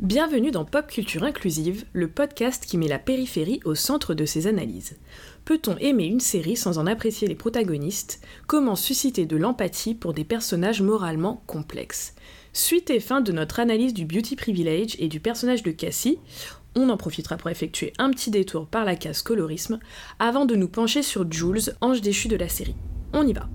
Bienvenue dans Pop Culture Inclusive, le podcast qui met la périphérie au centre de ses analyses. Peut-on aimer une série sans en apprécier les protagonistes? Comment susciter de l'empathie pour des personnages moralement complexes? Suite et fin de notre analyse du Beauty Privilege et du personnage de Cassie, on en profitera pour effectuer un petit détour par la case colorisme avant de nous pencher sur Jules, ange déchu de la série. On y va.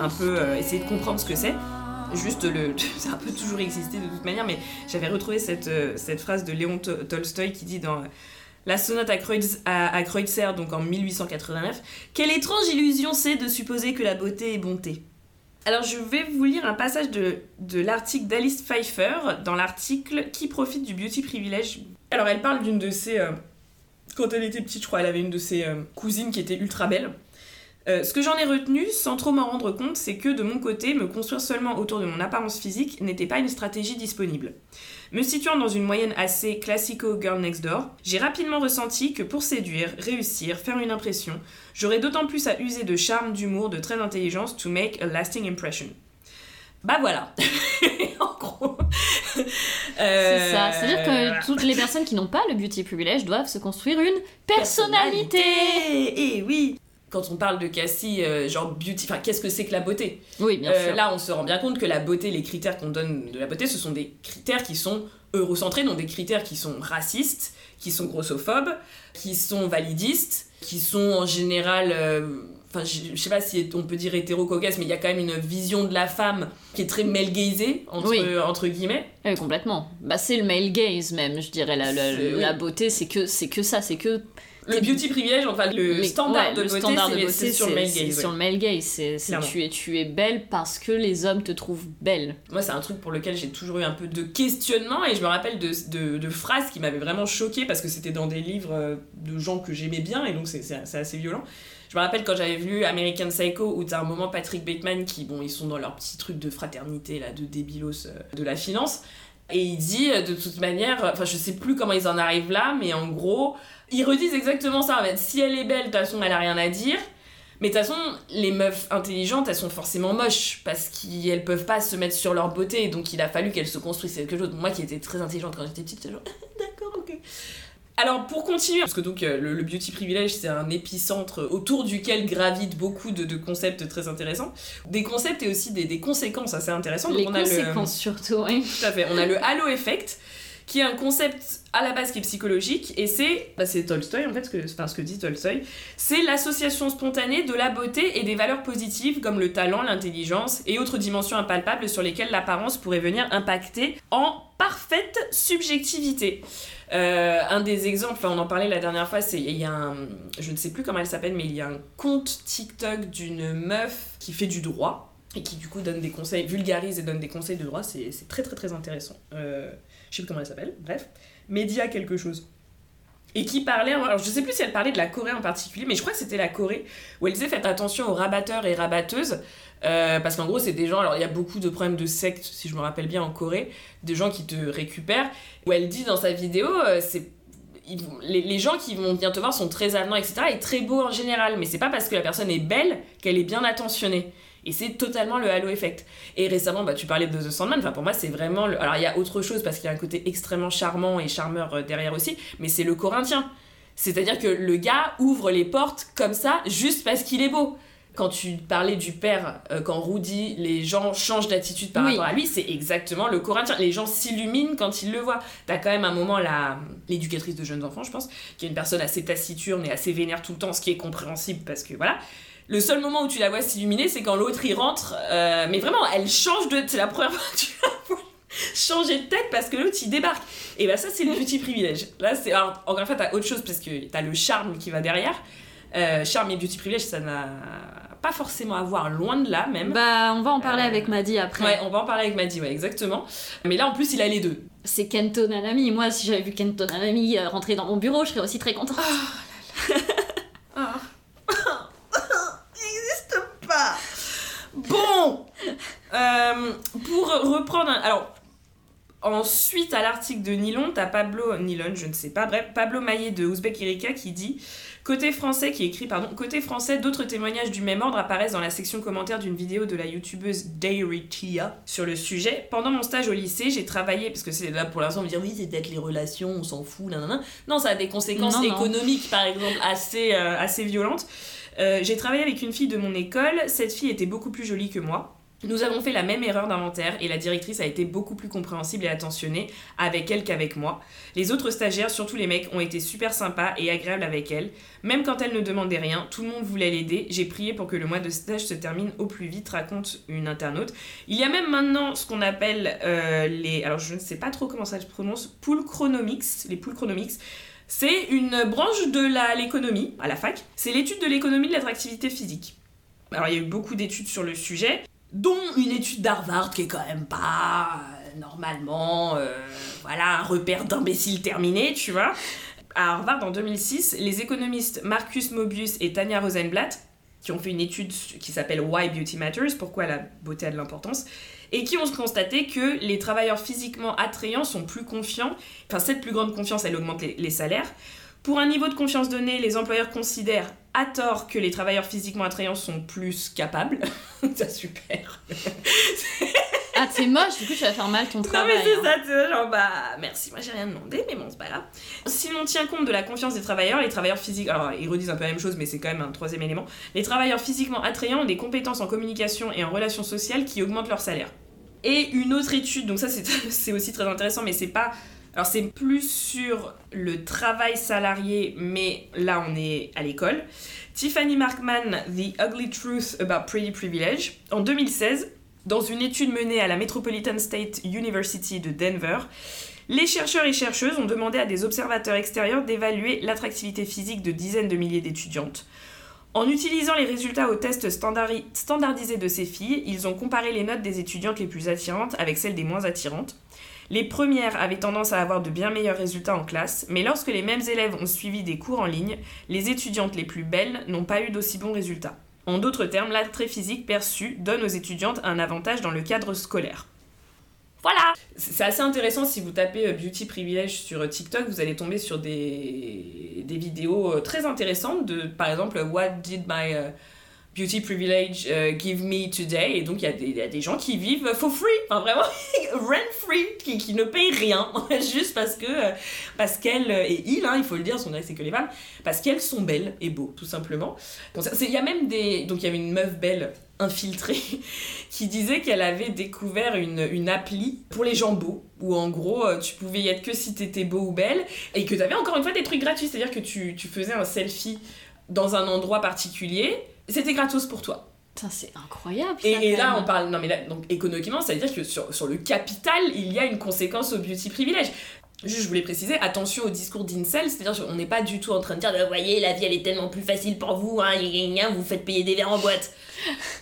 Un peu euh, essayer de comprendre ce que c'est. Juste le. Ça a un peu toujours existé de toute manière, mais j'avais retrouvé cette, euh, phrase de Léon To- Tolstoï qui dit dans euh, La sonate à, Kreutz, Kreutzer, donc en 1889, Quelle étrange illusion c'est de supposer que la beauté est bonté. Alors je vais vous lire un passage de, l'article d'Alice Pfeiffer dans l'article Qui profite du beauty privilège? Alors elle parle d'une de ses. quand elle était petite, je crois, elle avait une de ses cousines qui était ultra belle. Euh, ce que j'en ai retenu, sans trop m'en rendre compte, c'est que de mon côté, me construire seulement autour de mon apparence physique n'était pas une stratégie disponible. Me situant dans une moyenne assez classico girl next door, j'ai rapidement ressenti que pour séduire, réussir, faire une impression, j'aurais d'autant plus à user de charme, d'humour, de traits d'intelligence to make a lasting impression. Bah voilà. en gros. C'est ça. Euh, C'est-à-dire que toutes les personnes qui n'ont pas le beauty privilège doivent se construire une personnalité. Et Eh oui quand on parle de Cassie, euh, genre beauty, enfin qu'est-ce que c'est que la beauté? Oui, bien Euh, sûr. Là, on se rend bien compte que la beauté, les critères qu'on donne de la beauté, ce sont des critères qui sont eurocentrés, donc des critères qui sont racistes, qui sont grossophobes, qui sont validistes, qui sont en général. euh, Enfin, je je sais pas si on peut dire hétéro-caucase, mais il y a quand même une vision de la femme qui est très male gazée, entre, Oui. entre guillemets. Oui, complètement. Bah, c'est le male gaze même, je dirais. La, la, C'est- oui. la beauté, c'est que, c'est que ça, c'est que. Le beauty privilège, enfin le standard ouais, de le beauté, standard de c'est- beauté, c'est sur le male c'est gaze. ouais. sur le male gaze. C'est, tu, es, tu es belle parce que les hommes te trouvent belle. Moi, c'est un truc pour lequel j'ai toujours eu un peu de questionnement et je me rappelle de, de, de phrases qui m'avaient vraiment choquée parce que c'était dans des livres euh, de gens que j'aimais bien et donc c'est assez violent. Je me rappelle quand j'avais vu American Psycho où t'as un moment Patrick Bateman qui, bon, ils sont dans leur petit truc de fraternité là, de débilos euh, de la finance. Et il dit euh, de toute manière, enfin je sais plus comment ils en arrivent là, mais en gros, ils redisent exactement ça. En si elle est belle, de toute façon, elle a rien à dire. Mais de toute façon, les meufs intelligentes, elles sont forcément moches parce qu'elles peuvent pas se mettre sur leur beauté. Donc il a fallu qu'elles se construisent quelque chose. Moi qui étais très intelligente quand j'étais petite, j'étais genre d'accord, ok. Alors pour continuer, parce que donc euh, le, le beauty privilège c'est un épicentre autour duquel gravitent beaucoup de, de concepts très intéressants. Des concepts et aussi des, des conséquences assez intéressantes. les Donc, on a le- conséquences surtout, oui. tout à fait. On a le halo effect, qui est un concept à la base qui est psychologique, et c'est, bah, c'est Tolstoy en fait, ce que, enfin, ce que dit Tolstoy, c'est l'association spontanée de la beauté et des valeurs positives comme le talent, l'intelligence et autres dimensions impalpables sur lesquelles l'apparence pourrait venir impacter en parfaite subjectivité. Euh, un des exemples, enfin on en parlait la dernière fois, c'est il y a un, je ne sais plus comment elle s'appelle, mais il y a un compte TikTok d'une meuf qui fait du droit et qui du coup donne des conseils, vulgarise et donne des conseils de droit, c'est très très très intéressant. Euh, je sais plus comment elle s'appelle, bref, Média quelque chose. Et qui parlait, alors je sais plus si elle parlait de la Corée en particulier, mais je crois que c'était la Corée, où elle disait faites attention aux rabatteurs et rabatteuses, euh, parce qu'en gros c'est des gens, alors il y a beaucoup de problèmes de secte, si je me rappelle bien en Corée, des gens qui te récupèrent, où elle dit dans sa vidéo, euh, c'est les, les gens qui vont venir te voir sont très avenants, etc. et très beaux en général. Mais c'est pas parce que la personne est belle qu'elle est bien attentionnée. Et c'est totalement le halo effect. Et récemment, bah, tu parlais de The Sandman. Enfin, pour moi, c'est vraiment. Le... Alors, il y a autre chose parce qu'il y a un côté extrêmement charmant et charmeur euh, derrière aussi. Mais c'est le Corinthien. C'est-à-dire que le gars ouvre les portes comme ça juste parce qu'il est beau. Quand tu parlais du père, euh, quand Rudy, les gens changent d'attitude par Oui. rapport à lui, c'est exactement le Corinthien. Les gens s'illuminent quand ils le voient. T'as quand même un moment la l'éducatrice de jeunes enfants, je pense, qui est une personne assez taciturne et assez vénère tout le temps, ce qui est compréhensible parce que voilà. Le seul moment où tu la vois s'illuminer, c'est quand l'autre y rentre. euh, mais vraiment, elle change de. C'est la première fois que tu la vois changer de tête parce que l'autre il débarque. Et bah, ça, c'est le petit privilège. Là, c'est. Alors, encore une fois, t'as autre chose parce que t'as le charme qui va derrière. Euh, charme et beauty privilège, ça n'a pas forcément à voir, loin de là même. Bah, on va en parler Euh, avec Maddy après. Ouais, on va en parler avec Maddy, ouais, exactement. Mais là, en plus, il a les deux. C'est Kento Nanami. Moi, si j'avais vu Kento Nanami euh, rentrer dans mon bureau, je serais aussi très contente. Ah. Il n'existe pas. Bon. Euh, pour reprendre, alors. Ensuite, à l'article de Nylon, t'as Pablo Nylon, je ne sais pas, bref, Pablo Maillet de Ouzbek Erika qui dit Côté français, qui écrit, pardon, côté français, d'autres témoignages du même ordre apparaissent dans la section commentaires d'une vidéo de la youtubeuse Dairy Tia sur le sujet. Pendant mon stage au lycée, j'ai travaillé, parce que c'est là pour l'instant, on me dire oui, c'est peut-être les relations, on s'en fout, nanana. Non, ça a des conséquences Non, non. économiques, par exemple, assez, euh, assez violentes. Euh, j'ai travaillé avec une fille de mon école, cette fille était beaucoup plus jolie que moi. Nous avons fait la même erreur d'inventaire et la directrice a été beaucoup plus compréhensible et attentionnée avec elle qu'avec moi. Les autres stagiaires, surtout les mecs, ont été super sympas et agréables avec elle. Même quand elle ne demandait rien, tout le monde voulait l'aider. J'ai prié pour que le mois de stage se termine au plus vite, raconte une internaute. Il y a même maintenant ce qu'on appelle euh, les... Alors je ne sais pas trop comment ça se prononce, pool chronomics, les pool chronomics. C'est une branche de l'économie à la fac. C'est l'étude de l'économie de l'attractivité physique. Alors il y a eu beaucoup d'études sur le sujet, dont une étude d'Harvard qui est quand même pas euh, normalement euh, voilà un repère d'imbéciles terminé, tu vois. À Harvard en 2006, les économistes Marcus Mobius et Tanya Rosenblatt qui ont fait une étude qui s'appelle Why Beauty Matters, pourquoi la beauté a de l'importance, et qui ont constaté que les travailleurs physiquement attrayants sont plus confiants, enfin cette plus grande confiance elle augmente les salaires. Pour un niveau de confiance donné, les employeurs considèrent à tort que les travailleurs physiquement attrayants sont plus capables. c'est super. Ah, t'es moche, du coup, tu vas faire mal ton Non travail. mais c'est hein. ça, tu genre bah merci, moi j'ai rien demandé, mais bon c'est pas grave. Si l'on tient compte de la confiance des travailleurs, les travailleurs physiques, alors ils redisent un peu la même chose, mais c'est quand même un troisième élément. Les travailleurs physiquement attrayants ont des compétences en communication et en relations sociales qui augmentent leur salaire. Et une autre étude, donc ça c'est c'est aussi très intéressant, mais c'est pas. Alors c'est plus sur le travail salarié, mais là on est à l'école. Tiffany Markman, The Ugly Truth About Pretty Privilege, en 2016, dans une étude menée à la Metropolitan State University de Denver, les chercheurs et chercheuses ont demandé à des observateurs extérieurs d'évaluer l'attractivité physique de dizaines de milliers d'étudiantes. En utilisant les résultats au test standari- standardisé de ces filles, ils ont comparé les notes des étudiantes les plus attirantes avec celles des moins attirantes. Les premières avaient tendance à avoir de bien meilleurs résultats en classe, mais lorsque les mêmes élèves ont suivi des cours en ligne, les étudiantes les plus belles n'ont pas eu d'aussi bons résultats. En d'autres termes, l'attrait physique perçu donne aux étudiantes un avantage dans le cadre scolaire. Voilà C'est assez intéressant si vous tapez euh, Beauty Privilege sur euh, TikTok, vous allez tomber sur des, des vidéos euh, très intéressantes de, par exemple, What did my Beauty Privilege euh, give me today. Et donc il y, a des- il y a des gens qui vivent for free, enfin vraiment rent free, qui, qui ne payent rien, juste parce que euh, parce qu'elles, euh, et il, hein, il faut le dire, son c'est que les femmes, parce qu'elles sont belles et beaux, tout simplement. Bon, c'est- Il y a même des... Donc il y avait une meuf belle infiltrée qui disait qu'elle avait découvert une, une appli pour les gens beaux, où en gros tu pouvais y être que si t'étais beau ou belle, et que t'avais encore une fois des trucs gratuits, c'est-à-dire que tu, tu faisais un selfie dans un endroit particulier, c'était gratos pour toi. C'est incroyable. Et, ça, et quand là, on parle. Non, mais là, donc économiquement, ça veut dire que sur, sur le capital, il y a une conséquence au beauty privilège. Juste, je voulais préciser, attention au discours d'Incel, c'est-à-dire qu'on n'est pas du tout en train de dire, vous voyez, la vie elle est tellement plus facile pour vous, hein, vous faites payer des verres en boîte.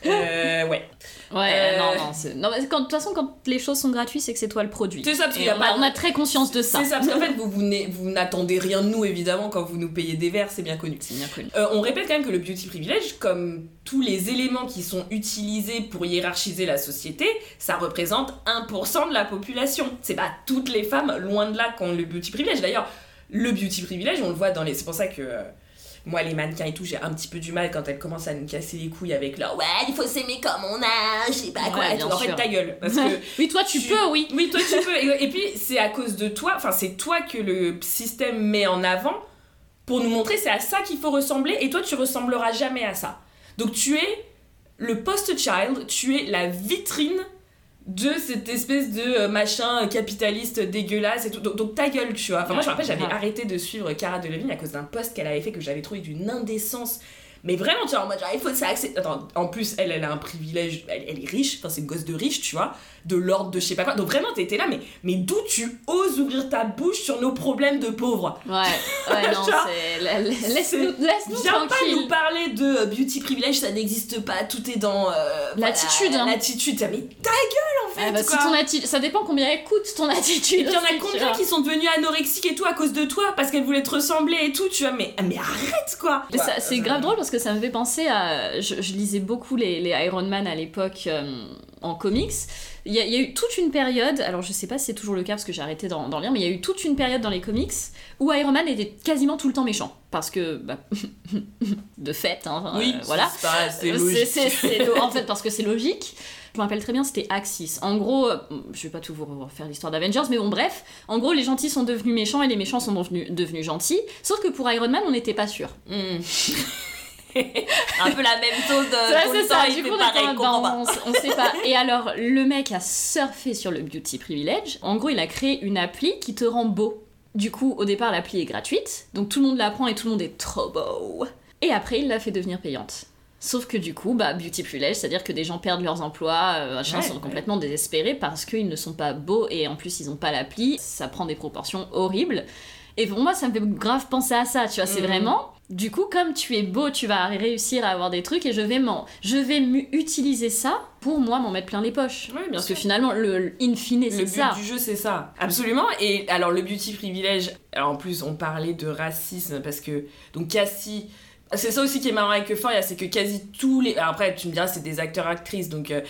Euh, ouais. Ouais, Euh, non, non. c'est- non, mais quand- De toute façon, quand les choses sont gratuites, c'est que c'est toi le produit. C'est ça, parce y a on, pas- a, on a très conscience de ça. C'est ça, parce qu'en fait, vous, vous n'attendez rien de nous, évidemment, quand vous nous payez des verres, c'est bien connu. C'est bien connu. Euh, on répète quand même que le beauty privilege, comme tous les éléments qui sont utilisés pour hiérarchiser la société, ça représente 1% de la population. C'est pas toutes les femmes, loin de là, qui ont le beauty privilege. D'ailleurs, le beauty privilège, on le voit dans les. C'est pour ça que. euh, moi, les mannequins et tout, j'ai un petit peu du mal quand elles commencent à nous casser les couilles avec leur ouais, il faut s'aimer comme on a, je sais pas quoi. Ouais, en fait, ta gueule. Parce que oui, toi, tu, tu- peux, oui. oui, toi tu peux. Et, et puis c'est à cause de toi, enfin c'est toi que le système met en avant pour nous montrer c'est à ça qu'il faut ressembler et toi tu ressembleras jamais à ça. Donc tu es le post-child, tu es la vitrine de cette espèce de euh, machin capitaliste dégueulasse et tout. Donc, donc ta gueule, tu vois. Enfin moi je me rappelle j'avais Ouais. arrêté de suivre Cara Delevingne à cause d'un post qu'elle avait fait que j'avais trouvé d'une indécence. Mais vraiment, tu vois, en mode genre, il faut ça accepter. Attends, en plus, elle, elle a un privilège, elle, elle est riche, enfin, c'est une gosse de riche, tu vois, de l'ordre de je sais pas quoi. Donc vraiment, t'étais là, mais, mais d'où tu oses ouvrir ta bouche sur nos problèmes de pauvres Ouais, ouais, non, c'est. la- la- c'est- Laisse-nous laisse-nous Viens pas nous parler de euh, beauty privilège, ça n'existe pas, tout est dans. euh, voilà, L'attitude, hein. L'attitude, mais ta gueule en fait, Ah bah, si quoi. ton atti- Ça dépend combien elle coûte ton attitude. Et puis il y en a combien qui sont devenus anorexiques et tout à cause de toi parce qu'elles voulaient te ressembler et tout, tu vois, mais, mais arrête quoi Ouais, C'est euh, grave drôle parce que ça me fait penser à. Je, je lisais beaucoup les, les Iron Man à l'époque euh, en comics. Il y, a, il y a eu toute une période, alors je sais pas si c'est toujours le cas parce que j'ai arrêté d'en lire, mais il y a eu toute une période dans les comics où Iron Man était quasiment tout le temps méchant. Parce que. bah, de fait, hein, Oui, euh, voilà. c'est logique. en fait, parce que c'est logique. Je me rappelle très bien, c'était Axis. En gros, euh, je vais pas tout vous refaire l'histoire d'Avengers, mais bon, bref. En gros, les gentils sont devenus méchants et les méchants sont devenus, devenus gentils. Sauf que pour Iron Man, on n'était pas sûr. Hmm. un peu la même chose tout le ça, temps, il du fait coup, on, pareil, on, on sait pas. Et alors, le mec a surfé sur le beauty privilege. En gros, il a créé une appli qui te rend beau. Du coup, au départ, l'appli est gratuite, donc tout le monde la prend et tout le monde est trop beau. Et après, il l'a fait devenir payante. Sauf que du coup, bah, beauty privilege, c'est-à-dire que des gens perdent leurs emplois, euh, Ouais, sont ouais. complètement désespérés parce qu'ils ne sont pas beaux et en plus ils ont pas l'appli. Ça prend des proportions horribles. Et pour moi, ça me fait grave penser à ça, tu vois. C'est Mhm. vraiment, du coup, comme tu es beau, tu vas réussir à avoir des trucs et je vais m'en, je vais utiliser ça pour moi m'en mettre plein les poches. Oui, bien Parce sûr. que finalement, le, le in fine, Le c'est but ça. du jeu, c'est ça. Absolument. Et alors, le beauty privilège, alors, en plus, on parlait de racisme parce que, donc, Cassie. C'est ça aussi qui est marrant avec Euphoria, c'est que quasi tous les. alors après, tu me diras, c'est des acteurs-actrices, donc euh,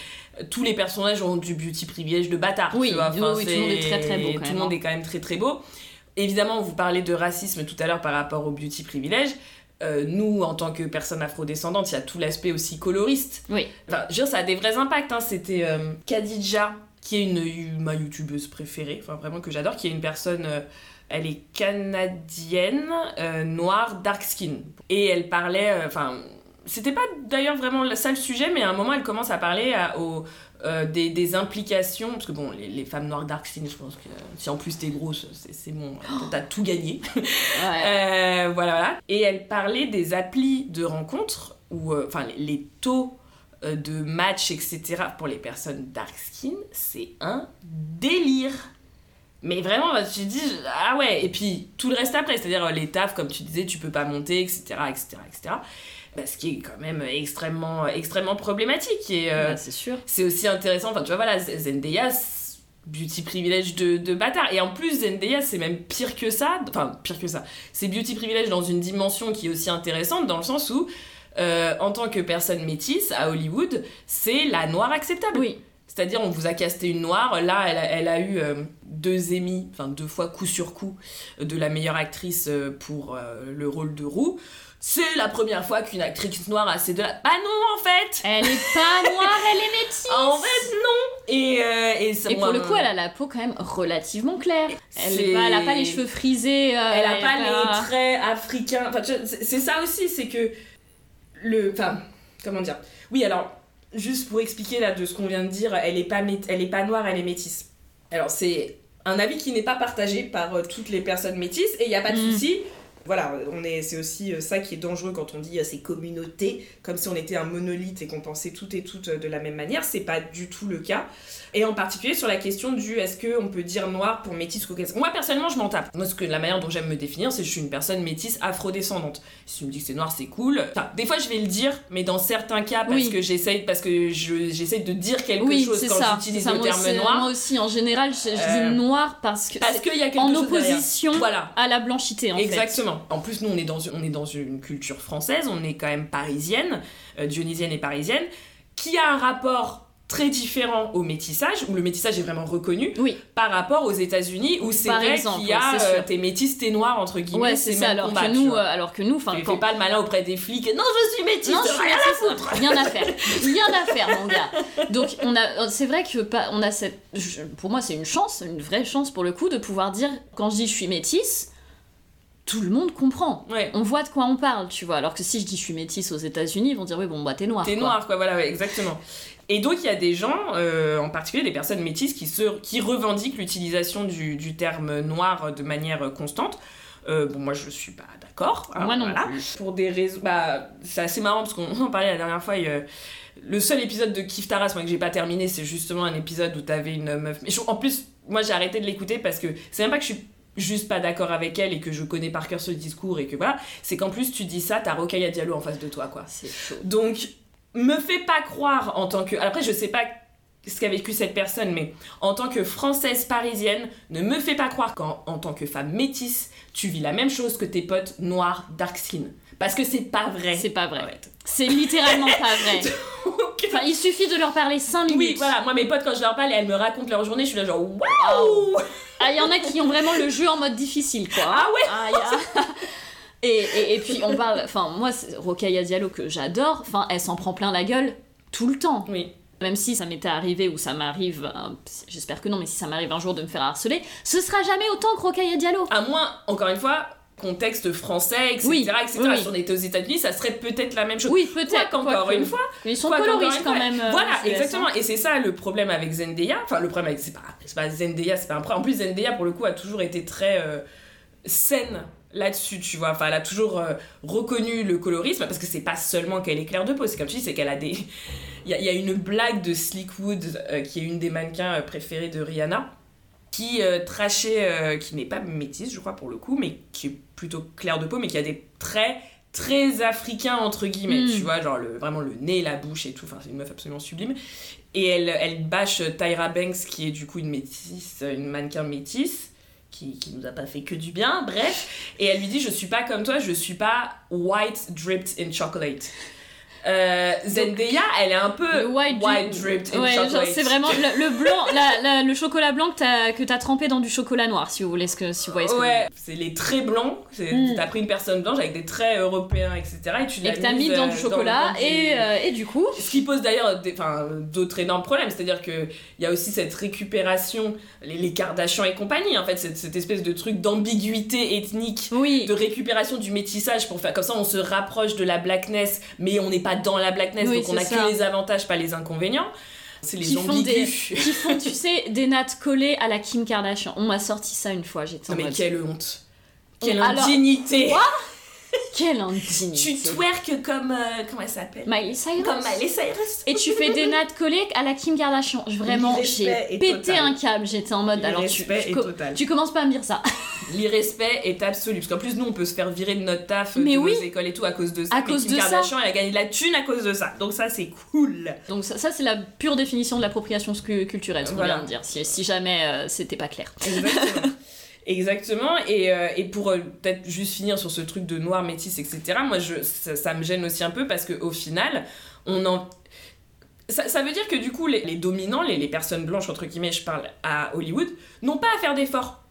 tous les personnages ont du beauty privilège de bâtard. Oui, tu vois. oui, Enfin, oui, tout le monde est très, très beau, quand Tout le monde hein. est quand même très très beau. Évidemment, vous parlez de racisme tout à l'heure par rapport au beauty privilège. Euh, nous, en tant que personnes afrodescendantes, il y a tout l'aspect aussi coloriste. Oui. Enfin, je veux dire, ça a des vrais impacts. Hein. C'était euh, Khadija, qui est une, ma youtubeuse préférée, enfin vraiment que j'adore, qui est une personne, euh, elle est canadienne, euh, noire, dark skin. Et elle parlait, enfin, c'était pas d'ailleurs vraiment le- ça le sujet, mais à un moment, elle commence à parler à- au- euh, des, des implications, parce que bon, les, les femmes noires dark skin, je pense que si en plus t'es grosse, c'est bon, t'as tout gagné. Ouais. Euh, voilà, voilà. Et elle parlait des applis de rencontres, ou euh, enfin les, les taux de match, etc. pour les personnes dark skin, c'est un délire. Mais vraiment, bah, j'ai dit, ah ouais, et puis tout le reste après, c'est-à-dire les tafs, comme tu disais, tu peux pas monter, etc., etc., etc. Bah, ce qui est quand même extrêmement, extrêmement problématique. Et euh, Bah, c'est sûr. c'est aussi intéressant. Enfin, tu vois, voilà, Zendaya, beauty privilège de, de bâtard. Et en plus, Zendaya, c'est même pire que ça. Enfin, pire que ça. C'est beauty privilège dans une dimension qui est aussi intéressante, dans le sens où, euh, en tant que personne métisse, à Hollywood, c'est la noire acceptable. Oui. C'est-à-dire, on vous a casté une noire. Là, elle a, elle a eu euh, deux Emmy, enfin deux fois coup sur coup, de la meilleure actrice euh, pour le rôle de Roux. C'est la première fois qu'une actrice noire a ces deux-là. Bah non, en fait Elle est pas noire, elle est métisse. En fait, non Et, euh, et, ça, Et moi, pour le coup, elle a la peau quand même relativement claire. Elle, C'est- est pas, elle a pas les cheveux frisés. euh, Elle a est pas les traits africains. Enfin, c'est ça aussi, c'est que le. Enfin, comment dire? Oui, alors, juste pour expliquer là de ce qu'on vient de dire, elle est pas, mét- elle est pas noire, elle est métisse. Alors, c'est un avis qui n'est pas partagé par euh, toutes les personnes métisses, et il n'y a pas de Mm. souci. Voilà, on est, c'est aussi euh, ça qui est dangereux quand on dit euh, ces communautés, comme si on était un monolithe et qu'on pensait toutes et toutes euh, de la même manière. C'est pas du tout le cas. Et en particulier sur la question du est-ce qu'on peut dire noir pour métisse caucasienne. Moi personnellement, je m'en tape. Moi, ce que la manière dont j'aime me définir, c'est que je suis une personne métisse afrodescendante. Si tu me dis que c'est noir, c'est cool. Enfin, des fois, je vais le dire, mais dans certains cas, parce Oui. que j'essaye, parce que j'essaye de dire quelque Oui, chose quand j'utilise le terme aussi, noir. Moi aussi, en général, je, je Euh, dis noir parce que Parce qu'il y a quelque en chose derrière. opposition Voilà. à la blanchité, en fait. En plus, nous, on est, dans une, on est dans une culture française, on est quand même parisienne, euh, dionysienne et parisienne, qui a un rapport très différent au métissage, où le métissage est vraiment reconnu, Oui. par rapport aux États-Unis, où c'est vrai qu'il y a euh, t'es métisse, t'es noir, entre guillemets, Ouais, c'est ça. Alors combat, que nous, euh, alors que nous, enfin, Fais- quand fais pas le malin auprès des flics. Non, je suis métisse, Non, je suis rien à foutre. Rien à faire. Rien à faire, mon gars. Donc, on a, c'est vrai que pas, on a cette, pour moi, c'est une chance, une vraie chance pour le coup, de pouvoir dire, quand je dis je suis métisse, tout le monde comprend. Ouais. On voit de quoi on parle, tu vois. Alors que si je dis je suis métisse aux États-Unis, ils vont dire oui, bon, bah t'es noir. T'es noir, quoi, voilà, ouais, exactement. Et donc, il y a des gens, euh, en particulier des personnes métisses, qui, se, qui revendiquent l'utilisation du, du terme noir de manière constante. Euh, bon, moi, je suis pas d'accord. hein, Moi non voilà. plus. Pour des raisons. Bah, c'est assez marrant parce qu'on en parlait la dernière fois. et, euh, le seul épisode de Kif Taras, moi, que j'ai pas terminé, c'est justement un épisode où t'avais une meuf. Mais je- en plus, moi, j'ai arrêté de l'écouter parce que c'est même pas que je suis juste pas d'accord avec elle et que je connais par cœur ce discours et que voilà, c'est qu'en plus tu dis ça, t'as Rokhaya Diallo en face de toi, quoi. C'est chaud. Donc, me fais pas croire en tant que. Après, je sais pas ce qu'a vécu cette personne, mais en tant que française parisienne, ne me fais pas croire qu'en en tant que femme métisse, tu vis la même chose que tes potes noirs dark skin. Parce que c'est pas vrai. C'est pas vrai. En fait. C'est littéralement pas vrai. Donc, Enfin, il suffit de leur parler 5 minutes. oui, voilà, moi mes potes quand je leur parle et elles me racontent leur journée, je suis là genre waouh Ah, il y en a qui ont vraiment le jeu en mode difficile, quoi. Ah ouais Ah, y a- et, et, et puis on parle, enfin moi, c'est Rokhaya Diallo que j'adore, enfin elle s'en prend plein la gueule tout le temps. Oui. Même si ça m'était arrivé ou ça m'arrive, euh, j'espère que non, mais si ça m'arrive un jour de me faire harceler, ce sera jamais autant que Rokhaya Diallo. À moins, encore une fois, contexte français, etc. Oui, etc. oui. Si on était aux États-Unis, ça serait peut-être la même chose. Oui, peut-être. Quoique. une fois, Mais ils sont coloristes quand même. euh, Voilà, exactement. hein. Et c'est ça le problème avec Zendaya. Enfin, le problème avec. C'est pas, c'est pas Zendaya, c'est pas un problème. En plus, Zendaya, pour le coup, a toujours été très euh, saine là-dessus, tu vois. Enfin, elle a toujours euh, reconnu le colorisme parce que c'est pas seulement qu'elle est claire de peau, c'est comme tu dis, c'est qu'elle a des. Il y, a- il y a une blague de Slickwood, euh, qui est une des mannequins préférées de Rihanna, qui euh, trachait, euh, qui n'est pas métisse, je crois, pour le coup, mais qui est plutôt claire de peau, mais qui a des traits très africains, entre guillemets, Mm. tu vois, genre le, vraiment le nez, la bouche et tout, enfin, c'est une meuf absolument sublime. Et elle, elle bâche Tyra Banks, qui est du coup une métisse, une mannequin métisse, qui, qui nous a pas fait que du bien, bref. Et elle lui dit Je suis pas comme toi, je suis pas white dripped in chocolate. Euh, Zendaya, elle est un peu white, dripped in ouais, chocolate. c'est vraiment le, le blanc, la- la- le chocolat blanc que t'as que trempé dans du chocolat noir, si vous voulez ce que si vous voyez ce que Ouais, c'est les traits blancs. Mm. T'as pris une personne blanche avec des traits européens, etc. Et tu l'as que mis dans euh, du chocolat dans et, du- euh, et du coup, Ce qui pose d'ailleurs d'autres énormes problèmes, c'est-à-dire qu'il y a aussi cette récupération, les, les Kardashians et compagnie, en fait, cette, cette espèce de truc d'ambiguïté ethnique, oui, de récupération du métissage pour faire comme ça, on se rapproche de la blackness, mais on n'est pas dans la blackness, Oui, donc on a que les avantages, pas les inconvénients. C'est les qui font des, qui font, tu sais, des nattes collées à la Kim Kardashian. On m'a sorti ça une fois, j'étais en Non mais mode, quelle honte. Quelle Alors- indignité. Quoi quelle indignité. Tu twerques comme euh, comment elle s'appelle? Miley Cyrus. Comme Miley Cyrus. Et tu fais des nattes collées à la Kim Kardashian. Vraiment, j'ai pété total. un câble. J'étais en mode. Alors tu, tu total. tu commences pas à me dire ça. L'irrespect est absolu. Parce qu'en plus, nous, on peut se faire virer de notre taf, Mais de oui. nos écoles et tout à cause de ça. À Mais cause Kim de ça. Kardashian, elle a gagné de la thune à cause de ça. Donc ça, c'est cool. Donc ça, ça, c'est la pure définition de l'appropriation culturelle, ce qu'on Voilà. vient de dire. Si, si jamais euh, c'était pas clair. Exactement. Exactement. Et, euh, et pour euh, peut-être juste finir sur ce truc de noir, métis, etc., moi, je, ça, me gêne aussi un peu parce qu'au final, on en... Ça, veut dire que du coup, les, les dominants, les, les personnes blanches, entre guillemets, je parle à Hollywood, n'ont pas à faire d'efforts.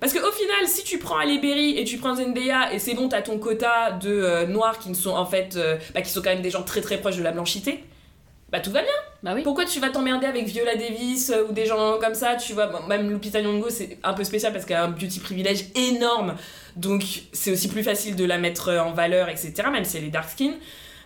Parce qu'au final, si tu prends Halle Berry et tu prends Zendaya, et c'est bon, t'as ton quota de euh, noirs qui ne sont en fait, bah, qui sont quand même des gens très très proches de la blanchité, bah tout va bien. Bah oui. Pourquoi tu vas t'emmerder avec Viola Davis euh, ou des gens comme ça, tu vois, bon, même Lupita Nyong'o c'est un peu spécial parce qu'elle a un beauty privilège énorme, donc c'est aussi plus facile de la mettre euh, en valeur, etc., même si elle est dark skin.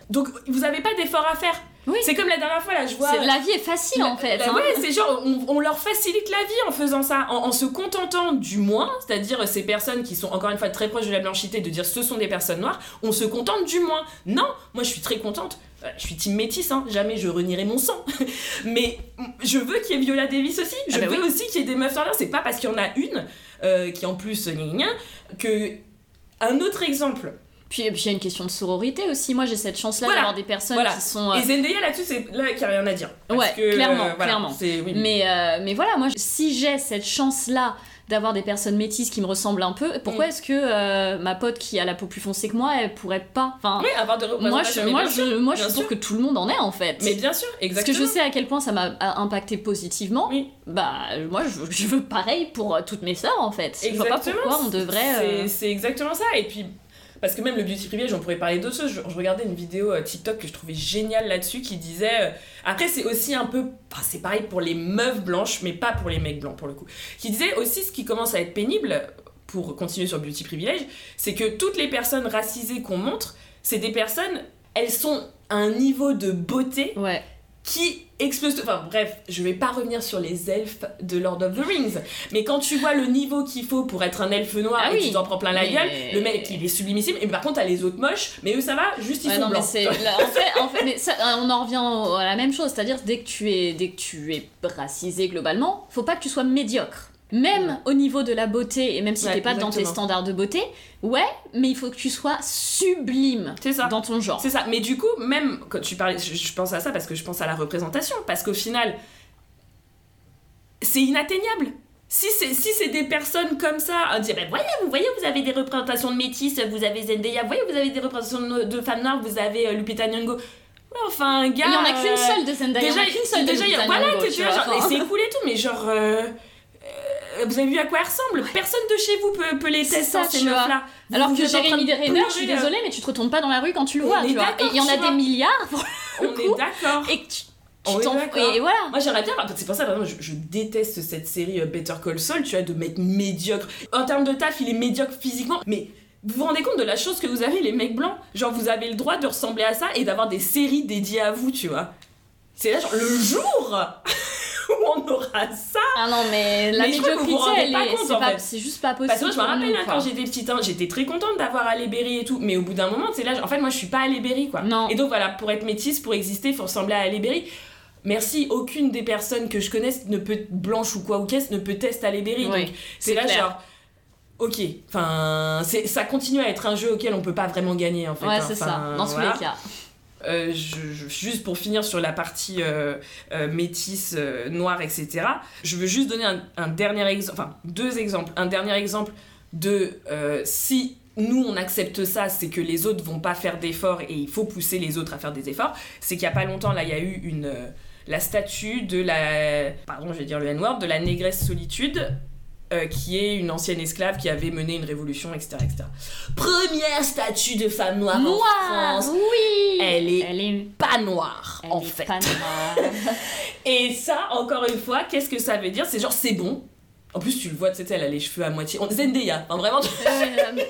Donc vous avez pas d'effort à faire. Oui. C'est comme la dernière fois là, je vois... C'est- La vie est facile en fait. La- hein. ouais, c'est genre, on, on leur facilite la vie en faisant ça, en, en se contentant du moins, c'est-à-dire ces personnes qui sont encore une fois très proches de la blanchité, de dire ce sont des personnes noires, on se contente du moins. Non, moi je suis très contente. Euh, Je suis team métis, hein, jamais je renierai mon sang. Mais je veux qu'il y ait Viola Davis aussi. Je Ah bah veux oui. aussi qu'il y ait des meufs noires. C'est pas parce qu'il y en a une euh, qui en plus gna que un autre exemple. Puis puis il y a une question de sororité aussi. Moi j'ai cette chance-là Voilà. d'avoir des personnes Voilà. qui sont. euh, Et Zendaya là-dessus, c'est là qu'il n'y a rien à dire. Parce Ouais, que, clairement, voilà, clairement. oui. Mais, euh, mais voilà, moi, si j'ai cette chance-là d'avoir des personnes métisses qui me ressemblent un peu. Pourquoi Mm. est-ce que euh, ma pote qui a la peau plus foncée que moi, elle pourrait pas Enfin, Oui, avoir de moi, je, moi, je, moi, suis pour sûr. que tout le monde en ait en fait. Mais bien sûr, Parce que exactement. je sais à quel point ça m'a impacté positivement. Oui. Bah, moi, je, veux- je veux pareil pour euh, toutes mes sœurs en fait. Je vois pas Exactement, pourquoi on devrait. euh, C'est c'est exactement ça. Et puis, parce que même le beauty privilege, on pourrait parler d'autres choses. Je, je regardais une vidéo euh, TikTok que je trouvais géniale là-dessus qui disait. euh, après, c'est aussi un peu. enfin, c'est pareil pour les meufs blanches, mais pas pour les mecs blancs pour le coup. Qui disait aussi ce qui commence à être pénible, pour continuer sur beauty privilege, c'est que toutes les personnes racisées qu'on montre, c'est des personnes. Elles sont à un niveau de beauté Ouais. qui explose. Enfin bref, je vais pas revenir sur les elfes de Lord of the Rings, mais quand tu vois le niveau qu'il faut pour être un elfe noir Ah et oui. tu t'en prends plein la Mais- gueule, le mec il est sublimissime, et par contre t'as les autres moches, mais eux ça va, juste ils Ouais, sont non, blancs. là, en fait, en fait mais ça, on en revient à la même chose, c'est-à-dire dès que tu es dès que tu es racisé globalement, faut pas que tu sois médiocre. Même au niveau de la beauté, et même si Ouais, t'es pas dans tes standards de beauté, ouais, mais il faut que tu sois sublime ça. dans ton genre. C'est ça, mais du coup, même quand tu parlais, je, je pense à ça parce que je pense à la représentation, parce qu'au final, c'est inatteignable. Si c'est si des personnes comme ça, on dirait voyez vous voyez vous avez des représentations de métis, vous avez Zendaya, voyez vous avez des représentations de, de femmes noires, vous avez euh, Lupita Nyong'o. Ouais, enfin gars. Il y en a qu'une seule de Zendaya, il y en Déjà, a qu'une seule de déjà, Lupita voilà, Nyong'o, enfin. c'est cool et tout, mais genre, euh, vous avez vu à quoi elles ressemblent Personne de chez vous peut, peut les tester, ça, ces meufs-là. Alors vous que Jérémy Renner, je suis désolée, mais tu te retournes pas dans la rue quand tu le On vois, est tu vois. d'accord, Et il y en a des milliards pour On le est coup, d'accord. et tu, tu On est t'en- d'accord. et voilà. Moi j'aimerais bien, c'est pour ça par exemple, je, je déteste cette série euh, Better Call Saul, tu vois, de mec médiocre. En termes de taf, il est médiocre physiquement, mais vous vous rendez compte de la chose que vous avez les mecs blancs? Genre vous avez le droit de ressembler à ça et d'avoir des séries dédiées à vous, tu vois. C'est là genre le jour où on aura ça. Ah non, mais la médiocrité, c'est juste pas possible. Parce que moi, je me rappelle nous, quand j'étais petite, hein, j'étais très contente d'avoir Berry et tout, mais au bout d'un moment, c'est là, en fait, moi je suis pas Berry quoi. Non. Et donc voilà, pour être métisse, pour exister, il faut ressembler à Berry. Merci, aucune des personnes que je connaisse ne peut, blanche ou quoi ou qu'est-ce, ne peut tester Berry. Oui, donc c'est là clair. genre. Ok, enfin, ça continue à être un jeu auquel on peut pas vraiment gagner en fait. Ouais, hein. c'est ça, dans tous voilà. les cas. Euh, juste pour finir sur la partie euh, euh, métisse, noire, etc., je veux juste donner un, dernier exemple, enfin deux exemples. Un dernier exemple de si nous on accepte ça, c'est que les autres vont pas faire d'efforts et il faut pousser les autres à faire des efforts. C'est qu'il y a pas longtemps, là, il y a eu une, la statue de la. Pardon, je vais dire le N-word, de la négresse solitude. Euh, qui est une ancienne esclave qui avait mené une révolution, etc. etc. Première statue de femme noire, en Noire, France oui elle est Elle est, pas noire elle en est fait. pas noire. Et ça, encore une fois, qu'est-ce que ça veut dire? C'est genre c'est bon. En plus, tu le vois, tu sais, elle a les cheveux à moitié. On... Zendaya, enfin vraiment. Euh,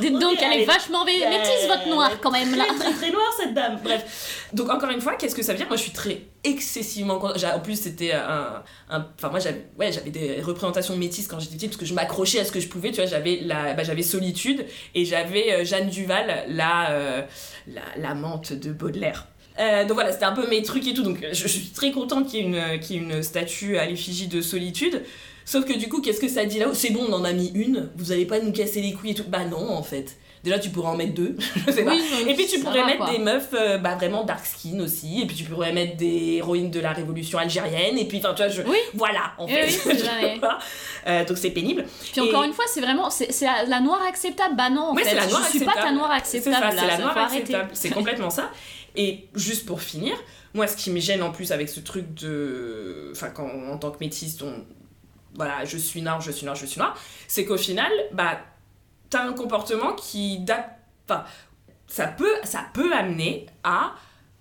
Dites donc, elle est vachement métisse, votre noire, quand même, là. Très, très, très noire cette dame. Bref. Donc, encore une fois, qu'est-ce que ça veut dire? Moi, je suis très excessivement contente. En plus, c'était un. un- Enfin, moi, j'avais ouais, des représentations métisses quand j'étais petite parce que je m'accrochais à ce que je pouvais. Tu vois, j'avais la... bah, Solitude et j'avais euh, Jeanne Duval, la, euh, la, l'amante de Baudelaire. Euh, donc voilà, c'était un peu mes trucs et tout. Donc je, je suis très contente qu'il y ait une, qu'il y ait une statue à l'effigie de solitude. Sauf que du coup, qu'est-ce que ça dit là-haut C'est bon, on en a mis une. Vous allez pas nous casser les couilles et tout. Bah non, en fait. Déjà, tu pourrais en mettre deux. je sais pas. Oui, Et puis tu pourrais mettre quoi. des meufs euh, bah, vraiment dark skin aussi. Et puis tu pourrais mettre des héroïnes de la révolution algérienne. Et puis, enfin, tu vois, je... Oui. voilà, en fait. oui, Je vois. Euh, donc c'est pénible. Puis encore une fois, c'est vraiment. C'est la, la noire acceptable. Bah non, en fait. c'est la noire je suis pas ta noire C'est acceptable. là, c'est la noire acceptable. C'est complètement ça. Et juste pour finir, moi, ce qui me gêne en plus avec ce truc de. Enfin, quand en tant que métisse, on. Voilà, je suis noire, je suis noire, je suis noire. C'est qu'au final, bah, t'as un comportement qui date. Enfin, ça peut, ça peut amener à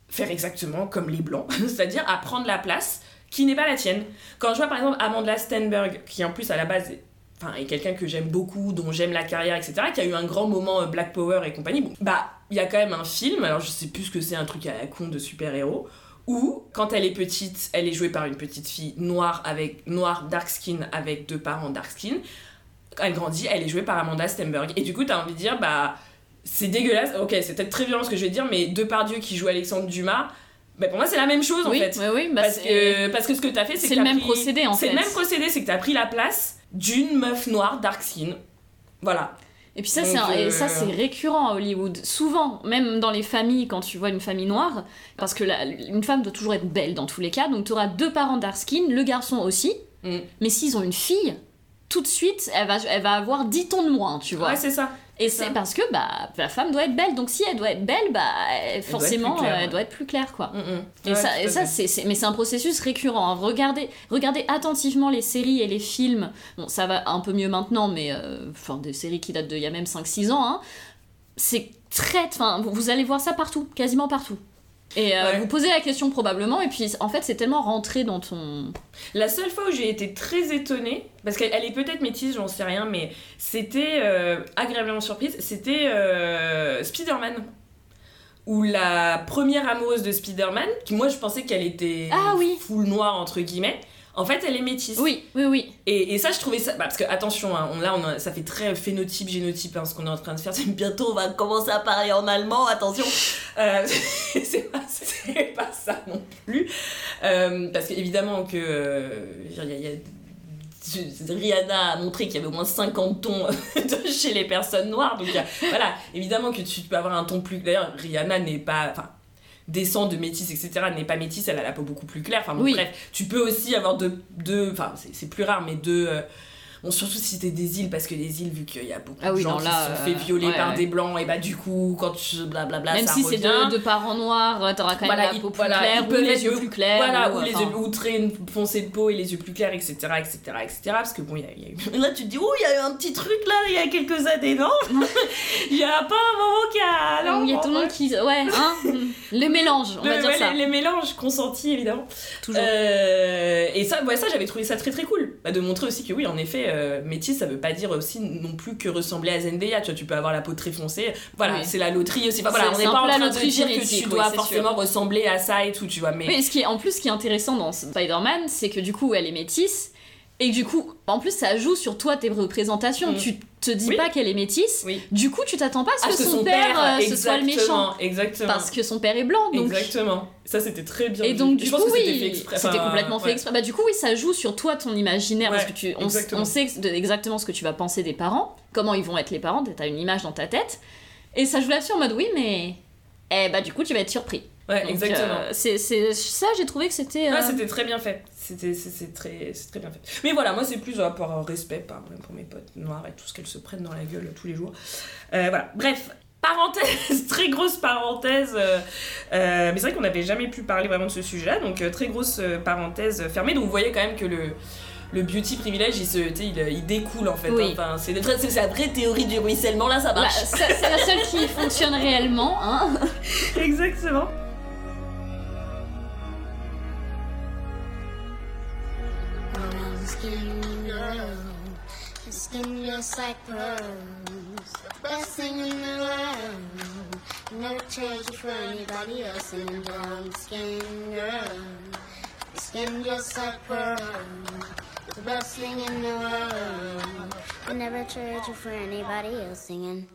faire exactement comme les blancs, c'est-à-dire à prendre la place qui n'est pas la tienne. Quand je vois par exemple Amanda Stenberg, qui en plus à la base est, enfin, est quelqu'un que j'aime beaucoup, dont j'aime la carrière, etc., qui a eu un grand moment euh, Black Power et compagnie, bon, bah il y a quand même un film, alors je sais plus ce que c'est, un truc à la con de super-héros, où quand elle est petite, elle est jouée par une petite fille noire avec noire dark skin avec deux parents dark skin. Quand elle grandit, elle est jouée par Amanda Stenberg. Et du coup, t'as envie de dire, bah, c'est dégueulasse. Ok, c'est peut-être très violent ce que je vais dire, mais Depardieu qui joue Alexandre Dumas, bah, pour moi, c'est la même chose Oui, en fait. oui, oui. bah, parce, c'est- que, parce que ce que t'as fait, c'est c'est que le même pris- procédé, en C'est fait. le même procédé, c'est que t'as pris la place d'une meuf noire dark skin. Voilà. Et puis ça, c'est ça, c'est récurrent à Hollywood. Souvent, même dans les familles, quand tu vois une famille noire, parce que la- une femme doit toujours être belle dans tous les cas, donc tu auras deux parents dark skin, le garçon aussi, Mm. mais s'ils ont une fille, tout de suite, elle va, elle va avoir 10 tons de moins, tu vois. Ouais, c'est ça. Et c'est parce que bah, la femme doit être belle, donc si elle doit être belle, bah, elle- forcément, claire, euh, elle ouais. doit être plus claire, quoi. Mm, mm. Et Ouais, ça, et c'est, mais c'est un processus récurrent. hein. Regardez, regardez attentivement les séries et les films. Bon, ça va un peu mieux maintenant, mais euh, enfin des séries qui datent d'il y a même 5-6 ans. hein. C'est très, enfin, vous allez voir ça partout, quasiment partout. Et euh, Ouais. vous posez la question probablement, et puis en fait c'est tellement rentré dans ton. La seule fois où j'ai été très étonnée, parce qu'elle elle est peut-être métisse, j'en sais rien, mais c'était euh, agréablement surprise, c'était euh, Spider-Man. Où la première amoureuse de Spider-Man, qui moi je pensais qu'elle était Ah oui. full noire entre guillemets, en fait elle est métisse. Oui, oui, oui. Et, et ça, je trouvais ça. bah, parce que, attention, hein, on, là, on a- ça fait très phénotype, génotype, hein, ce qu'on est en train de faire. C'est bientôt, on va commencer à parler en allemand, attention. Euh, c'est pas, c'est pas ça non plus. Euh, parce qu'évidemment, que. euh, y a- y a- Rihanna a montré qu'il y avait au moins 50 tons de- chez les personnes noires. Donc, voilà, évidemment que tu peux avoir un ton plus. D'ailleurs, Rihanna n'est pas. Enfin, descend de métis, etc., n'est pas métisse, elle a la peau beaucoup plus claire. Enfin, bon, Oui. bref, tu peux aussi avoir deux. deux enfin, c'est- c'est plus rare, mais deux. Bon, surtout si t'es des îles, parce que les îles, vu qu'il y a beaucoup Ah oui, de gens non, qui là, se sont euh, fait violer ouais, par ouais. des blancs, et bah du coup, quand tu blablabla, Même ça si c'est de, de parents noirs, t'auras quand même Voilà, la peau plus voilà, claire, ou les yeux plus clairs. Voilà, ou, ou les enfin, yeux, ou très une foncée de peau et les yeux plus clairs, etc., etc., etc. Parce que bon, il y a, il y a eu... Là, tu te dis, oh, il y a eu un petit truc là, il y a quelques années, non? Il y a pas un moment qui a. non, il y a tout le monde qui. Ouais, hein Le mélange, on va Le- dire ouais, ça. Les, les mélanges consentis, évidemment. Toujours. Euh, et ça, ouais, ça j'avais trouvé ça très très cool. Bah, de montrer aussi que oui, en effet, euh, métis, ça veut pas dire aussi non plus que ressembler à Zendaya. Tu vois, tu peux avoir la peau très foncée. Voilà, Oui. c'est la loterie aussi. Enfin, voilà, on n'est pas en train de dire que tu oui, dois c'est forcément ressembler à ça et tout, tu vois. Mais Mais ce qui est, en plus, ce qui est intéressant dans Spider-Man, c'est que du coup, elle est métisse. Et du coup, en plus, ça joue sur toi tes représentations. Mm. Tu te dis Oui. pas qu'elle est métisse. oui. Du coup, tu t'attends pas à ce Ah, que, son, père, euh, ce soit le méchant. exactement, Exactement. Parce que son père est blanc. Donc... Exactement. Ça, c'était très bien. Et donc, du coup, oui, c'était Enfin, complètement fait exprès. Bah, du coup, oui, ça joue sur toi, ton imaginaire, parce que tu, on, sait exactement ce que tu vas penser des parents, comment ils vont être les parents, t'as une image dans ta tête, et ça joue là-dessus en mode oui, mais. Eh bah, du coup, tu vas être surpris. Ouais, Donc, exactement. euh, c'est, ça, j'ai trouvé que c'était. Ah, euh, c'était très bien fait. C'était c'est- très, c'est très bien fait. Mais voilà, moi, c'est plus euh, par euh, respect par, pour mes potes noirs et tout ce qu'elles se prennent dans la gueule tous les jours. Euh, voilà, bref. Parenthèse, très grosse parenthèse. euh, mais c'est vrai qu'on n'avait jamais pu parler vraiment de ce sujet-là, donc euh, très grosse parenthèse fermée. Donc vous voyez quand même que le, le beauty privilège, il, se, il, il découle en fait. Oui. hein. Enfin, c'est la vraie théorie du ruissellement, là ça bah, marche. c'est la seule qui fonctionne réellement, hein. Exactement. Skin girl, your skin just like pearls. Best thing in the world. Never trade you for anybody else. And brown skin girl, skin just like pearls. The best thing in the world. I never trade you for anybody else. Singing.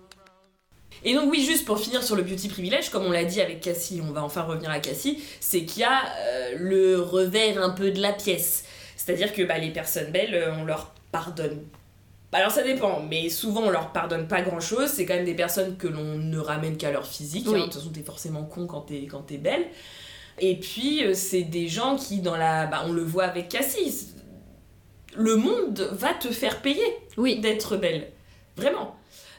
Et donc oui, juste pour finir sur le beauty privilège, comme on l'a dit avec Cassie, on va enfin revenir à Cassie, c'est qu'il y a euh, le revers un peu de la pièce. C'est-à-dire que bah, les personnes belles, euh, on leur pardonne. Alors ça dépend, mais souvent on leur pardonne pas grand-chose. C'est quand même des personnes que l'on ne ramène qu'à leur physique. hein. Oui. De toute façon, t'es forcément con quand t'es quand t'es belle. Et puis euh, c'est des gens qui dans la, bah, on le voit avec Cassie. Le monde va te faire payer Oui. d'être belle. Vraiment.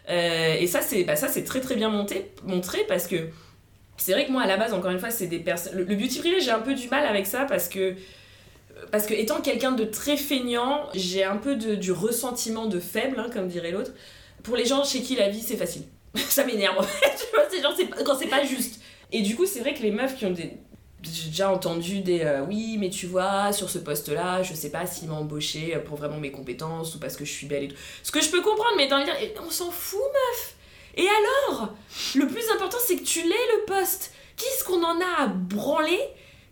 Euh, et ça, c'est bah, ça, c'est très très bien monté, montré parce que c'est vrai que moi, à la base, encore une fois, c'est des personnes. Le, le beauty privilege, j'ai un peu du mal avec ça parce que. Parce que étant quelqu'un de très feignant, j'ai un peu de, du ressentiment de faible, hein, comme dirait l'autre. Pour les gens chez qui la vie c'est facile. ça m'énerve en fait, tu vois, c'est genre, c'est quand c'est pas juste. Et du coup, c'est vrai que les meufs qui ont des. J'ai déjà entendu des euh, oui, mais tu vois, sur ce poste-là, je sais pas s'il m'a embauché pour vraiment mes compétences ou parce que je suis belle et tout. Ce que je peux comprendre, mais de dire, on s'en fout, meuf Et alors? Le plus important, c'est que tu l'aies le poste. Qu'est-ce qu'on en a à branler?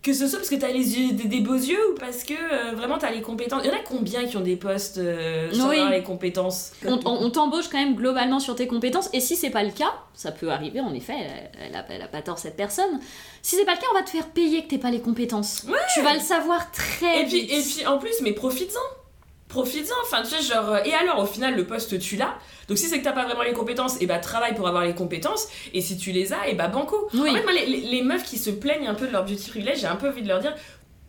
Que ce soit parce que t'as les yeux, des, des beaux yeux ou parce que euh, vraiment t'as les compétences. Il y en a combien qui ont des postes euh, sans Oui. avoir les compétences On, on- on t'embauche quand même globalement sur tes compétences, et si c'est pas le cas, ça peut arriver en effet, elle, a, elle a pas tort cette personne. Si c'est pas le cas, on va te faire payer que t'aies pas les compétences. Tu vas le savoir très Et puis, vite. et puis en plus, mais profites-en. Profites-en, enfin tu sais, genre. euh, Et alors, au final, le poste, tu l'as. Donc si c'est que t'as pas vraiment les compétences, et bah travaille pour avoir les compétences. Et si tu les as, et bah banco. Oui. En fait, moi, les, les- meufs qui se plaignent un peu de leur beauty privilège, j'ai un peu envie de leur dire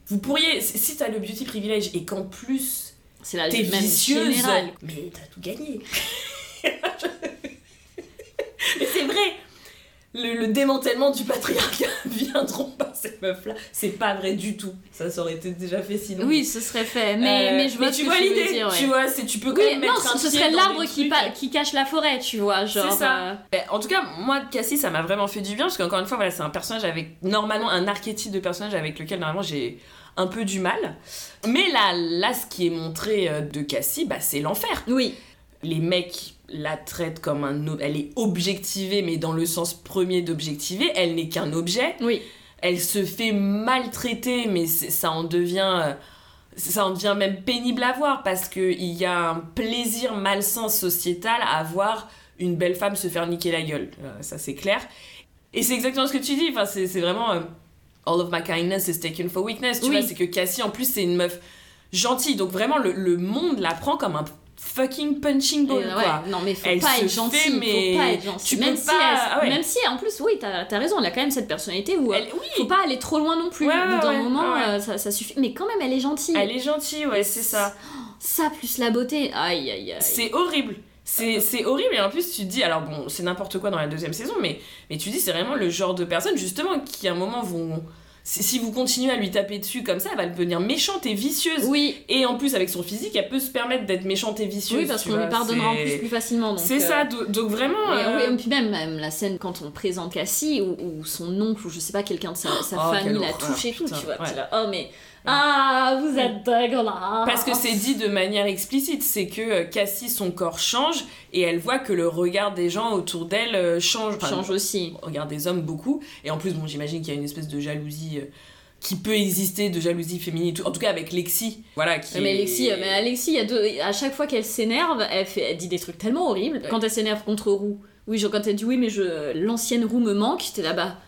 vous pourriez, si t'as le beauty privilège et qu'en plus C'est la t'es vicieuse, générale. mais t'as tout gagné. mais c'est vrai, le, le démantèlement du patriarcat viendront par ces meufs-là. C'est pas vrai du tout. Ça, ça aurait été déjà fait sinon. Oui, ce serait fait, mais, Euh, mais je vois ce tu vois tu veux l'idée, dire, ouais. tu vois, c'est tu peux quand Oui, même non, mettre un ce pied serait l'arbre qui, pa- qui cache la forêt, tu vois, genre... C'est ça. euh, Ben, en tout cas, moi, Cassie, ça m'a vraiment fait du bien parce qu'encore une fois, voilà, c'est un personnage avec normalement un archétype de personnage avec lequel normalement j'ai un peu du mal. Mais là, là, ce qui est montré euh, de Cassie, bah, c'est l'enfer. Oui, Les mecs la traitent comme un ob- elle est objectivée mais dans le sens premier d'objectiver elle n'est qu'un objet. Oui. elle se fait maltraiter mais ça en devient euh, ça en devient même pénible à voir parce que il y a un plaisir malsain sociétal à voir une belle femme se faire niquer la gueule. Euh, ça c'est clair. Et c'est exactement ce que tu dis. Enfin c'est c'est vraiment euh, all of my kindness is taken for weakness. Tu Oui. vois c'est que Cassie en plus c'est une meuf gentille. Donc vraiment le, le monde la prend comme un fucking punching ball ouais, quoi non mais faut Elle pas être gentil, fait, mais faut pas être gentil. tu même, peux si pas- elle- ah ouais. même si en plus, oui, t'as as raison, elle a quand même cette personnalité où euh, Elle- oui faut pas aller trop loin non plus. Ouais, d'un ouais, moment, euh, ça, ça suffit. Mais quand même, elle est gentille. elle est gentille ouais c'est ça Ça plus la beauté, aïe aïe aïe. C'est horrible. C'est horrible et en plus tu te dis, alors bon, c'est n'importe quoi dans la deuxième saison, mais, mais tu dis c'est vraiment le genre de personne justement qui à un moment vont... Si, vous continuez à lui taper dessus comme ça, elle va devenir méchante et vicieuse. Oui, Et en plus avec son physique, elle peut se permettre d'être méchante et vicieuse. oui, parce qu'on lui pardonnera en plus plus facilement. C'est euh, ça, do- donc vraiment... Et, euh, oui, et puis même, même la scène quand on présente Cassie ou, ou son oncle ou je sais pas quelqu'un de sa, sa Oh, famille la touche et tout, tu vois. ouais. là, oh mais ah vous êtes dégueulasse. Parce que c'est dit de manière explicite, c'est que euh, Cassie, son corps change et elle voit que le regard des gens autour d'elle euh, change. Enfin, change aussi. regard des hommes beaucoup. Et en plus, bon, j'imagine qu'il y a une espèce de jalousie euh, qui peut exister, de jalousie féminine, en tout cas avec Lexi. Voilà, qui Mais est- Alexis, mais Alexis, y a deux, à chaque fois qu'elle s'énerve, elle, fait, elle dit des trucs tellement horribles. Ouais. Quand elle s'énerve contre Roux, oui, genre quand elle dit oui, mais je, l'ancienne Roux me manque, t'es là-bas.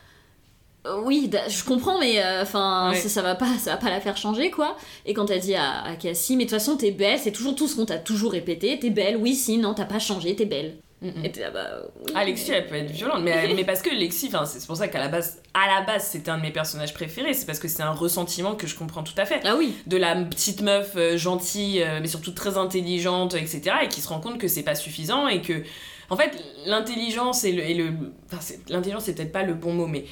Euh, Oui, je comprends, mais euh, enfin, Ouais. ça, ça va pas, ça va pas la faire changer, quoi. Et quand elle dit à, à Cassie, mais de toute façon, t'es belle, c'est toujours tout ce qu'on t'a toujours répété, t'es belle, oui, si, non, t'as pas changé, t'es belle. Mm, mm. Et t'es là-bas. oui, Alexis, mais- elle peut être violente, mais, mais parce que Lexi, c'est pour ça qu'à la base, à la base, c'était un de mes personnages préférés. C'est parce que c'est un ressentiment que je comprends tout à fait. Ah oui, de la petite meuf euh, gentille, euh, mais surtout très intelligente, etc. Et qui se rend compte que c'est pas suffisant et que, en fait, l'intelligence et le, et le, enfin, c'est- l'intelligence c'est peut-être pas le bon mot, mais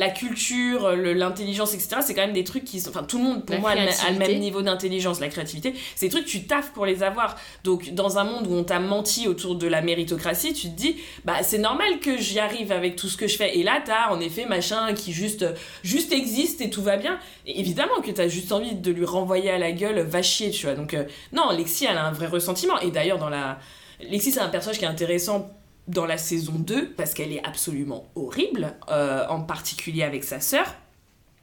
la culture, le- l'intelligence, etc. C'est quand même des trucs qui sont, enfin, tout le monde pour La moi a le, a le créativité. même niveau d'intelligence, la créativité. C'est des trucs tu taffes pour les avoir. Donc, dans un monde où on t'a menti autour de la méritocratie, tu te dis, bah, c'est normal que j'y arrive avec tout ce que je fais. Et là, t'as en effet machin qui juste, juste existe et tout va bien. Et évidemment que t'as juste envie de lui renvoyer à la gueule, va chier, tu vois. Donc, euh, non, Lexi, elle a un vrai ressentiment. Et d'ailleurs, dans la. Lexi, c'est un personnage qui est intéressant dans la saison 2 parce qu'elle est absolument horrible, euh, en particulier avec sa sœur.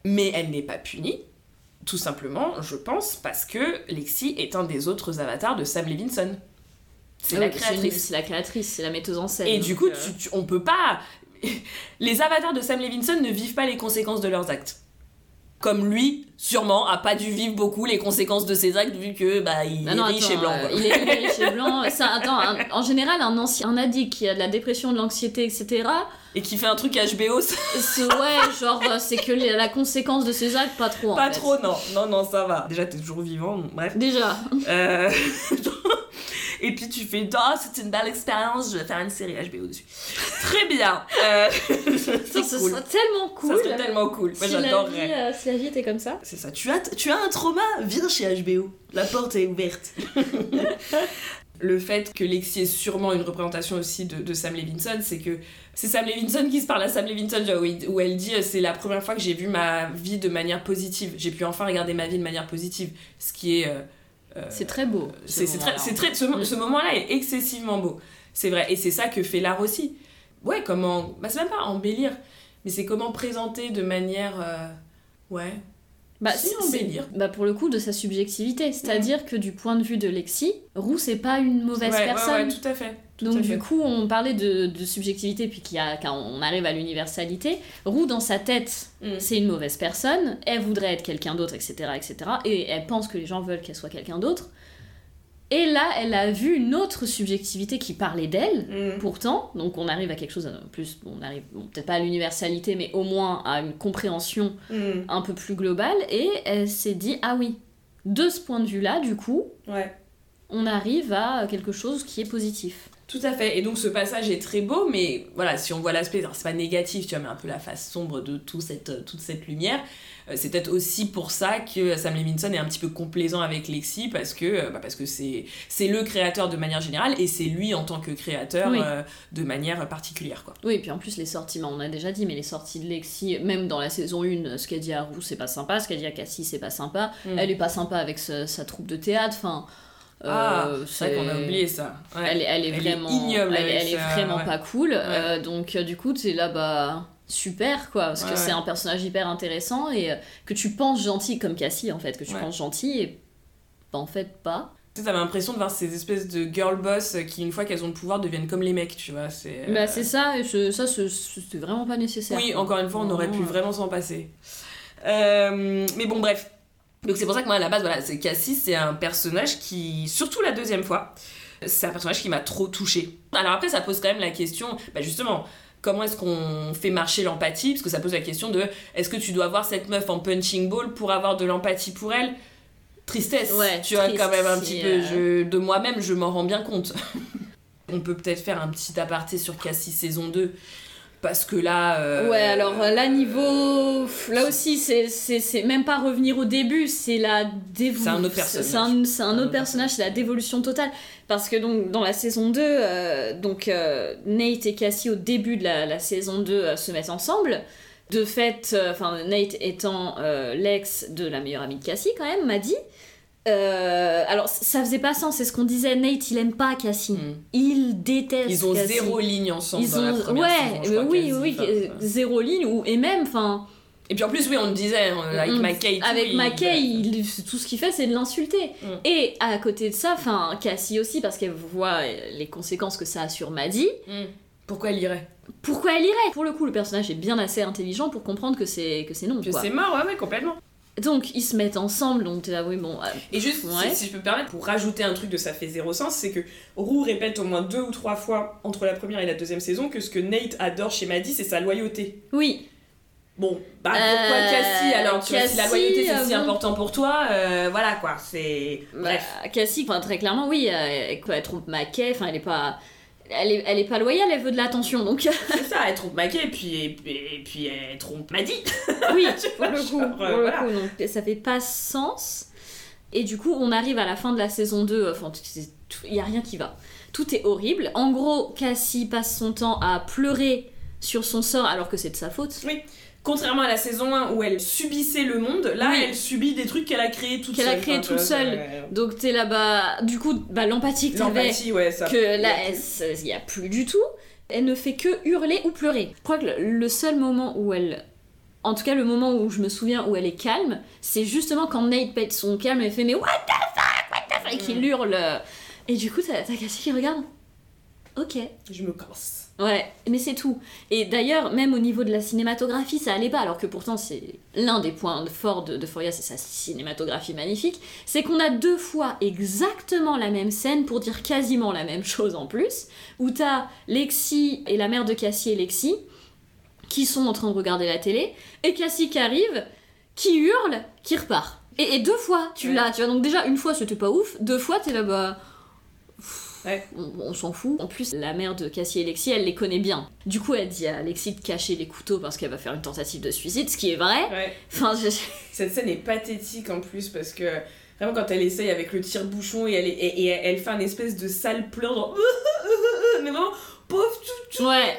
Mais elle n'est pas punie. Tout simplement, je pense, parce que Lexi est un des autres avatars de Sam Levinson. C'est Ah la créatrice. C'est la créatrice, c'est la metteuse en scène. Et du coup, euh, tu- tu- on peut pas. Les avatars de Sam Levinson ne vivent pas les conséquences de leurs actes. Comme lui, sûrement, a pas dû vivre beaucoup les conséquences de ses actes vu que bah il Ah est non, riche attends, et blanc. euh, il, est, il est riche et blanc. Ça, attends, un- en général, un, ancien, un addict qui a de la dépression, de l'anxiété, etc. Et qui fait un truc HBO, c'est- Ouais, genre, euh, c'est que la conséquence de ses actes, pas trop. en pas fait. trop, non. Non, non, ça va. Déjà, t'es toujours vivant, bref. Déjà. Euh, Et puis tu fais, oh, c'est une belle expérience, je vais faire une série HBO dessus. Très bien. Euh, Ça, c'est ce cool. serait tellement cool. Ça serait tellement cool. Moi, si, j'adorerais. euh, si la vie était comme ça. C'est ça. Tu as, tu as un trauma? Viens chez HBO. La porte est ouverte. Le fait que Lexi est sûrement une représentation aussi de, de Sam Levinson, c'est que c'est Sam Levinson qui se parle à Sam Levinson, où, elle dit euh, c'est la première fois que j'ai vu ma vie de manière positive. J'ai pu enfin regarder ma vie de manière positive. Ce qui est. euh, C'est très beau. ce c'est c'est très, très, ce, mo- ce moment-là est excessivement beau. C'est vrai. Et c'est ça que fait l'art aussi. Ouais, comment. Bah, c'est même pas embellir, mais c'est comment présenter de manière. euh, ouais. Bah, Si, c'est- embellir. bah, pour le coup, de sa subjectivité. C'est-à-dire que du point de vue de Lexi, Roux, c'est pas une mauvaise ouais, personne. Ouais, ouais, tout à fait. Tout Donc du fait. coup, on parlait de, de subjectivité, puis qu'il y a, quand on arrive à l'universalité, Roux, dans sa tête, Mm. c'est une mauvaise personne, elle voudrait être quelqu'un d'autre, etc., etc., et elle pense que les gens veulent qu'elle soit quelqu'un d'autre. Et là, elle a vu une autre subjectivité qui parlait d'elle, Mm. pourtant, donc on arrive à quelque chose, de plus, on arrive bon, peut-être pas à l'universalité, mais au moins à une compréhension Mm. un peu plus globale, et elle s'est dit, ah oui, de ce point de vue-là, du coup, Ouais. on arrive à quelque chose qui est positif. Tout à fait. Et donc ce passage est très beau, mais voilà, si on voit l'aspect, c'est pas négatif, tu vois, mais un peu la face sombre de tout cette, toute cette lumière, euh, c'est peut-être aussi pour ça que Sam Levinson est un petit peu complaisant avec Lexi, parce que euh, bah, parce que c'est c'est le créateur de manière générale, et c'est lui en tant que créateur Oui. euh, de manière particulière, quoi. Oui, et puis en plus, les sorties, bah, on a déjà dit, mais les sorties de Lexi, même dans la saison 1, ce qu'elle dit à Roux, c'est pas sympa, ce qu'elle dit à Cassie, c'est pas sympa. Mm. Elle est pas sympa avec sa, sa troupe de théâtre, enfin. Ah, euh, c'est vrai qu'on a oublié ça. Ouais. Elle, est- elle est Elle est vraiment, ignoble elle, est vraiment ouais. pas cool. euh, donc euh, du coup, t'es là, bah super quoi, parce que c'est un personnage hyper intéressant et que tu penses gentil comme Cassie en fait, que tu penses gentil et bah, en fait pas. Tu sais, t'avais l'impression de voir ces espèces de girl boss qui, une fois qu'elles ont le pouvoir, deviennent comme les mecs, tu vois. C'est, euh, Bah c'est ça, et ce- ça c'était vraiment pas nécessaire. Oui, encore une fois, on aurait pu Vraiment, vraiment s'en passer. Euh, mais bon, bref. Donc c'est pour ça que moi, à la base, voilà, c'est Cassie, c'est un personnage qui, surtout la deuxième fois, c'est un personnage qui m'a trop touchée. Alors après, ça pose quand même la question, bah justement, comment est-ce qu'on fait marcher l'empathie? Parce que ça pose la question de, est-ce que tu dois voir cette meuf en punching ball pour avoir de l'empathie pour elle? Tristesse, Ouais, tu vois, quand même un petit peu. euh, Je, de moi-même, je m'en rends bien compte. On peut peut-être faire un petit aparté sur Cassie saison 2. Parce que là. euh, Ouais, alors euh, là, niveau. Là aussi, c'est- même pas revenir au début, c'est la dévolution. C'est un autre personnage. C'est un, c'est un autre personnage, c'est la dévolution totale. Parce que donc, dans la saison 2, euh, donc, euh, Nate et Cassie, au début de la, la saison 2, euh, se mettent ensemble. De fait, enfin, Nate étant l'ex de la meilleure amie de Cassie, quand même, m'a dit. Euh, alors, ça faisait pas sens, c'est ce qu'on disait. Nate, il aime pas Cassie. hmm. Il déteste Ils ont Cassie. zéro ligne ensemble Ils dans la ont, première ouais, saison, euh, oui, oui, euh, zéro ligne ou et même, enfin, Et puis en plus, oui, on le disait, hein, avec Mm. McKay. avec McKay, il- tout ce qu'il fait, c'est de l'insulter. Mm. Et à côté de ça, enfin, Cassie aussi, parce qu'elle voit les conséquences que ça a sur Maddie. Hmm. Pourquoi elle irait? Pourquoi elle irait? Pour le coup, le personnage est bien assez intelligent pour comprendre que c'est que c'est non. Que c'est mort, ouais, ouais, complètement. Donc ils se mettent ensemble, donc t'es là, oui, bon. euh, Et juste, Ouais. si, si je peux me permettre, pour rajouter un truc de ça fait zéro sens, c'est que Roux répète au moins deux ou trois fois entre la première et la deuxième saison que ce que Nate adore chez Maddie, c'est sa loyauté. Oui, Bon, bah pourquoi Euh, Cassie alors Tu vois, si la Cassie, loyauté c'est si bon. important pour toi, euh, voilà quoi, c'est. Bref. Bah, Cassie, enfin, très clairement, oui, quoi, elle trompe McKay, enfin, elle est pas. Elle est, elle est pas loyale, elle veut de l'attention, donc C'est ça, elle trompe Mackay et puis, et, et puis elle trompe Maddie. oui, pour le coup, genre, pour euh, le voilà. coup, donc ça fait pas sens. Et du coup, on arrive à la fin de la saison 2, enfin, il y a rien qui va. Tout est horrible. En gros, Cassie passe son temps à pleurer sur son sort alors que c'est de sa faute. Contrairement à la saison 1 où elle subissait le monde, là Oui. elle subit des trucs qu'elle a créés toute Qu'elle seule. a créé toute vois, seule. Donc t'es là-bas, du coup, bah, l'empathie que t'avais, L'empathie, ouais, ça. que là, il n'y a plus du tout. Elle ne fait que hurler ou pleurer. Je crois que le, le seul moment où elle... En tout cas, le moment où je me souviens où elle est calme, c'est justement quand Nate pète son calme et fait mais what the fuck, what the fuck, et qu'il hurle. Et du coup, t'as t'as Cassie qui regarde. Ok. Je me casse. Ouais, mais c'est tout. Et d'ailleurs, même au niveau de la cinématographie, ça allait pas, alors que pourtant c'est l'un des points forts de, de Foria, c'est sa cinématographie magnifique, c'est qu'on a deux fois exactement la même scène pour dire quasiment la même chose en plus, où t'as Lexi et la mère de Cassie et Lexi qui sont en train de regarder la télé, et Cassie qui arrive, qui hurle, qui repart. Et, et deux fois, tu Ouais. l'as, tu vois, donc déjà une fois c'était pas ouf, deux fois t'es là bah Ouais. on, on s'en fout. En plus, la mère de Cassie et Lexi, elle les connaît bien. Du coup, elle dit à Lexi de cacher les couteaux parce qu'elle va faire une tentative de suicide, ce qui est vrai. Ouais. Enfin, je- Cette scène est pathétique en plus parce que vraiment quand elle essaye avec le tire-bouchon et elle, est- et, et elle fait un espèce de sale pleur genre mais vraiment pauvre toutoune ouais.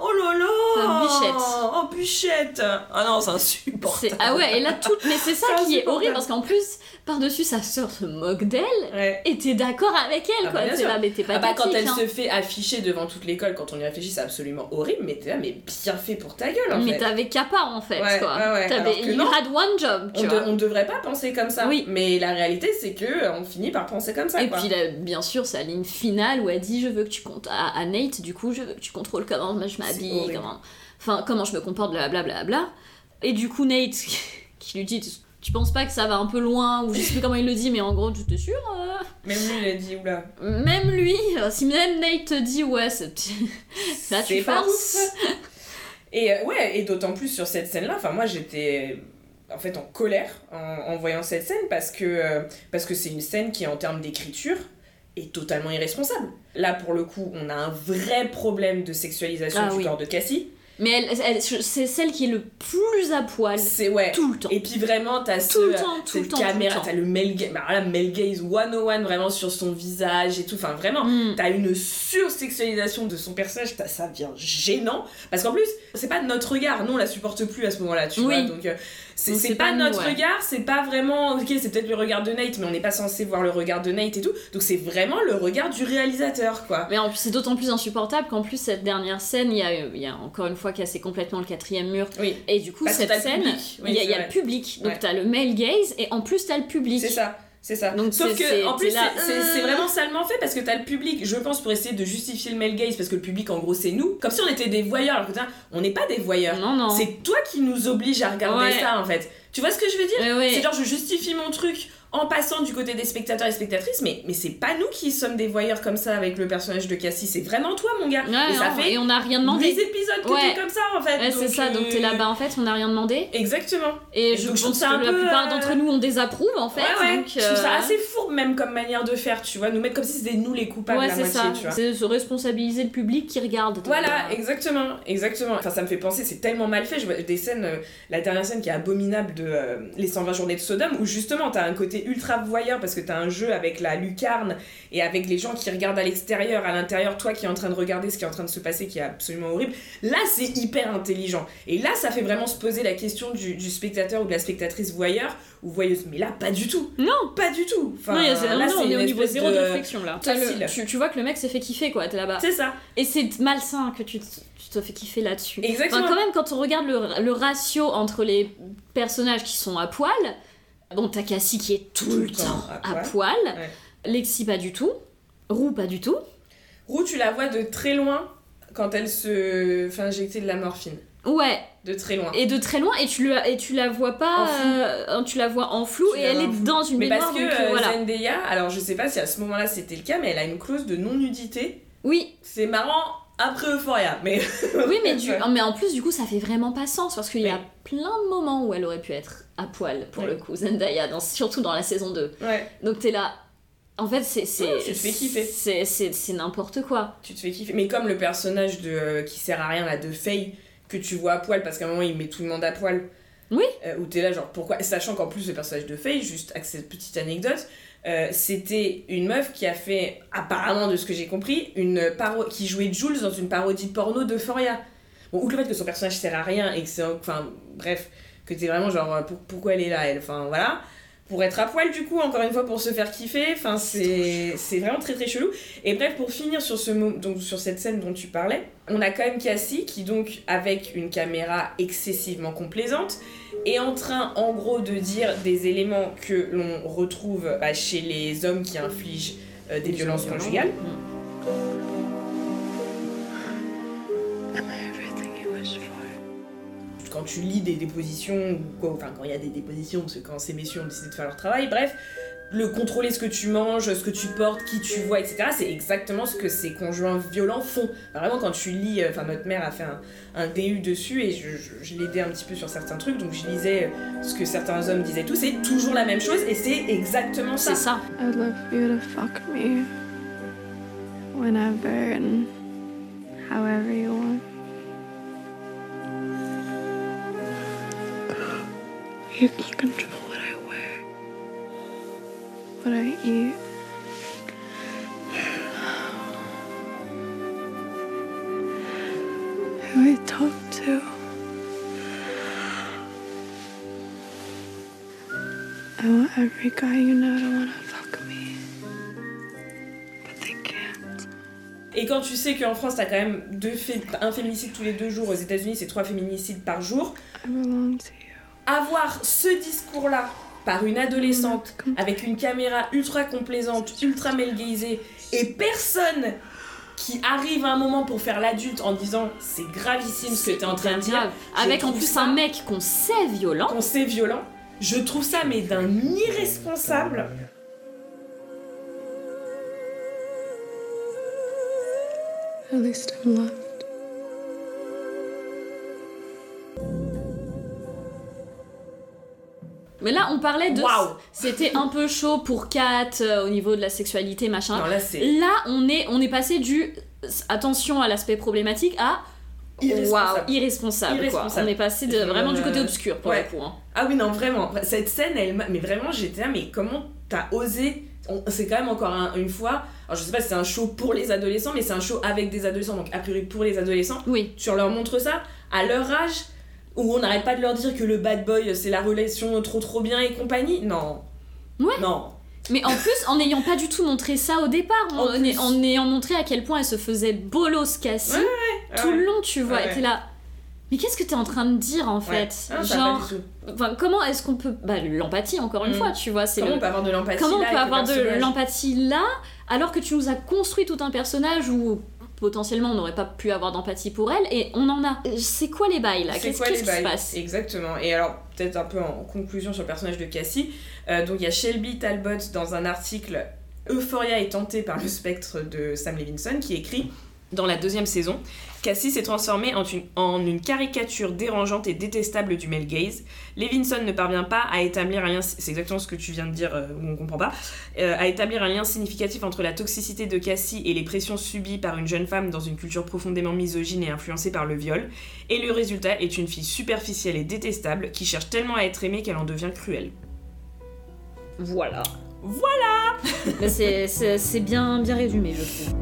oh là là Pauvre bichette. oh bichette ah non c'est insupportable Ah ouais, et là, tout... Mais c'est ça qui est horrible parce qu'en plus, par-dessus, sa sœur se moque d'elle ouais. et t'es d'accord avec elle, Ah quoi. bah, là, mais t'es Ah bah quand elle hein. se fait afficher devant toute l'école quand on y réfléchit c'est absolument horrible mais t'es là mais bien fait pour ta gueule en Mais fait t'avais qu'à pas en fait, Ouais, quoi. ouais, T'avais- you non. had one job, on, de- vois. on devrait pas penser comme ça Oui. mais la réalité c'est que euh, on finit par penser comme ça Et quoi. puis là, bien sûr, sa ligne finale où elle dit je veux que tu comptes à, à Nate, du coup je veux que tu contrôles comment je m'habille, comment, enfin comment je me comporte, blablabla. Bla, bla. Et du coup Nate qui lui dit tu penses pas que ça va un peu loin ou je sais plus comment il le dit mais en gros tu t'es sûr euh même lui il a dit oula Même lui, euh, si même Nate te dit ouais c'est là tu forces. Et euh, ouais, et d'autant plus sur cette scène-là, enfin moi j'étais en fait en colère en, en voyant cette scène parce que euh, parce que c'est une scène qui en termes d'écriture est totalement irresponsable. Là pour le coup, on a un vrai problème de sexualisation Ah du oui. corps de Cassie. Mais elle, elle- c'est celle qui est le plus à poil C'est ouais. tout le temps. Et puis vraiment, t'as ce, Tout le temps, tout cette le temps, caméra, t'as le male gaze, bah là, male gaze 101 vraiment sur son visage et tout. Enfin, vraiment, Mm. t'as une sursexualisation de son personnage, ça devient gênant. Parce qu'en plus, c'est pas notre regard, nous on la supporte plus à ce moment-là, tu Oui. vois. Donc, euh, c'est pas, pas nous, notre ouais. regard, c'est pas vraiment. Ok, c'est peut-être le regard de Nate, mais on n'est pas censé voir le regard de Nate et tout. Donc, c'est vraiment le regard du réalisateur, quoi. Mais en plus, c'est d'autant plus insupportable qu'en plus, cette dernière scène, il y a, y a encore une fois cassé complètement le quatrième mur. Oui, Et du coup, Parce cette scène. Oui, il y a, y le public. Donc Ouais. t'as le male gaze et en plus t'as le public. c'est ça. C'est ça. Donc Sauf que, en plus, c'est- euh. vraiment salement fait parce que t'as le public, je pense, pour essayer de justifier le male gaze, parce que le public, en gros, c'est nous. Comme si on était des voyeurs. Alors que, tiens, on n'est pas des voyeurs. Non, non. C'est toi qui nous oblige à regarder Ouais. ça, en fait. Tu vois ce que je veux dire? Ouais, ouais. C'est genre, je justifie mon truc en passant du côté des spectateurs et spectatrices, mais, mais c'est pas nous qui sommes des voyeurs comme ça avec le personnage de Cassie, c'est vraiment toi, mon gars. Ouais, et ça non, fait et on n'a rien 10 demandé. épisodes que Ouais. t'es comme ça, en fait. Ouais, c'est ça, donc t'es là, euh, bah en fait, on n'a rien demandé. Exactement. Et, Et je donc, je trouve pense ça un que la plupart euh, d'entre nous, on désapprouve en fait. ouais, ouais. donc, Je trouve ça euh, assez fourbe, même comme manière de faire, tu vois. Nous mettre comme si c'était nous les coupables la c'est moitié, ça. tu vois. C'est se responsabiliser le public qui regarde. Voilà, Euh, exactement, exactement. Enfin, ça me fait penser, c'est tellement mal fait. Je vois des scènes, euh, la dernière scène qui est abominable de euh, Les 120 journées de Sodome, où justement t'as un côté ultra voyeur parce que t'as un jeu avec la lucarne et avec les gens qui regardent à l'extérieur, à l'intérieur, toi qui es en train de regarder ce qui est en train de se passer, qui est absolument horrible. Là, c'est hyper intelligent. Et là, ça fait vraiment se poser la question du, du spectateur ou de la spectatrice voyeur ou voyeuse. Mais là, pas du tout. Non. Pas du tout. Enfin, non, il y a- là, non, on est au niveau zéro de, réflexion là. Le- tu, tu vois que le mec s'est fait kiffer quoi, t'es là-bas. C'est ça. Et c'est malsain que tu, te- tu te fais kiffer là-dessus. Exactement. Enfin, quand même, quand on regarde le, le ratio entre les personnages qui sont à poil, bon, t'as Cassie qui est tout, le temps à poil, Ouais. Lexi pas du tout, Roux pas du tout. Roux, tu la vois de très loin quand elle se fait injecter de la morphine. Ouais, De très loin. et de très loin, et tu, le, et tu la vois pas, euh, tu la vois en flou, Tu et elle est flou. dans une Mais baignoire, parce que donc euh, euh, voilà. Zendaya, alors je sais pas si à ce moment-là c'était le cas, mais elle a une clause de non-nudité. Oui, C'est marrant après Euphoria, mais. oui, mais, du, mais en plus, du coup, ça fait vraiment pas sens, parce qu'il y a plein de moments où elle aurait pu être à poil, pour Oui. le coup, Zendaya, dans, surtout dans la saison 2. Ouais, Donc t'es là. En fait, c'est tu te fais kiffer. c'est c'est c'est n'importe quoi. tu te fais kiffer. Mais comme le personnage de euh, qui sert à rien là, de Faye, que tu vois à poil, parce qu'à un moment il met tout le monde à poil. Oui. Euh, où t'es là, genre pourquoi? Sachant qu'en plus le personnage de Faye, juste avec cette petite anecdote, euh, c'était une meuf qui a fait, apparemment de ce que j'ai compris, une paro qui jouait Jules dans une parodie porno d'Euphoria. Bon, outre le fait que son personnage sert à rien et que c'est. Enfin, bref, que t'es vraiment genre, euh, pour- pourquoi elle est là, elle Enfin, voilà. Pour être à poil, du coup, encore une fois, pour se faire kiffer, enfin, c'est vraiment très très chelou. Et bref, pour finir sur, ce donc, sur cette scène dont tu parlais, on a quand même Cassie qui, donc, avec une caméra excessivement complaisante, est en train, en gros, de dire des éléments que l'on retrouve bah, chez les hommes qui infligent euh, des violences conjugales. For? quand tu lis des dépositions, ou quoi, enfin quand il y a des dépositions, parce que quand ces messieurs ont décidé de faire leur travail, bref, le contrôler ce que tu manges, ce que tu portes, qui tu vois, etc., c'est exactement ce que ces conjoints violents font. Enfin, vraiment, quand tu lis, euh, enfin notre mère a fait un, un DU dessus et je, je, je l'aidais un petit peu sur certains trucs, donc je lisais euh, ce que certains hommes disaient tout, c'est toujours la même chose et c'est exactement ça. C'est ça. I'd love for you to fuck me whenever and however you want. You control what I eat. Who I talk to. I want every guy you know to wanna fuck me. But they can't. Et quand tu sais qu'en France, t'as quand même deux fé- un féminicide tous les deux jours, aux États-Unis, c'est trois féminicides par jour, I belong to you. avoir ce discours-là par une adolescente avec une caméra ultra complaisante, ultra melgaisée, et personne qui arrive à un moment pour faire l'adulte en disant c'est gravissime ce que t'es en train de dire, Avec en plus ça- un mec qu'on sait violent. quand c'est violent, je trouve ça mais d'un irresponsable. At least I'm loved. Mais là, on parlait de. Waouh C'était un peu chaud pour Kat euh, au niveau de la sexualité, machin. Non, là, c'est Là, on est, on est passé du attention à l'aspect problématique à irresponsable. waouh, irresponsable, quoi. Irresponsable. On est passé de, vraiment du euh, côté obscur pour ouais. le coup. hein. Ah oui, non, vraiment. Cette scène, elle, m'a- mais vraiment, j'étais là, mais comment t'as osé? C'est quand même encore un- une fois. Alors, je sais pas si c'est un show pour les adolescents, mais c'est un show avec des adolescents, donc a priori pour les adolescents. Oui. Tu leur montres ça à leur âge, où on n'arrête pas de leur dire que le bad boy, c'est la relation trop trop bien et compagnie. Non. Ouais. Non. Mais en plus, en n'ayant pas du tout montré ça au départ, en, En ayant montré à quel point elle se faisait bolos Cassie, Ouais, tout le long, tu vois, et t'es là. Mais qu'est-ce que t'es en train de dire en fait Ah, Genre, enfin, comment est-ce qu'on peut. Bah, l'empathie, encore une Mm. fois, tu vois, c'est Comment le- on peut avoir de l'empathie Comment on peut avoir de l'empathie là, alors que tu nous as construit tout un personnage où potentiellement on n'aurait pas pu avoir d'empathie pour elle, et on en a. C'est quoi les bails là? C'est Qu'est-ce quoi qu'est-ce les qui se bails? passe? Exactement. Et alors, peut-être un peu en conclusion sur le personnage de Cassie. euh, donc, il y a Shelby Talbot dans un article Euphoria est tentée par le spectre de Sam Levinson qui écrit dans la deuxième saison Cassie s'est transformée en une, en une caricature dérangeante et détestable du male gaze. Levinson ne parvient pas à établir un lien, c'est exactement ce que tu viens de dire, euh, où on comprend pas, euh, à établir un lien significatif entre la toxicité de Cassie et les pressions subies par une jeune femme dans une culture profondément misogyne et influencée par le viol. Et le résultat est une fille superficielle et détestable qui cherche tellement à être aimée qu'elle en devient cruelle. Voilà. Voilà c'est bien, bien résumé, je trouve.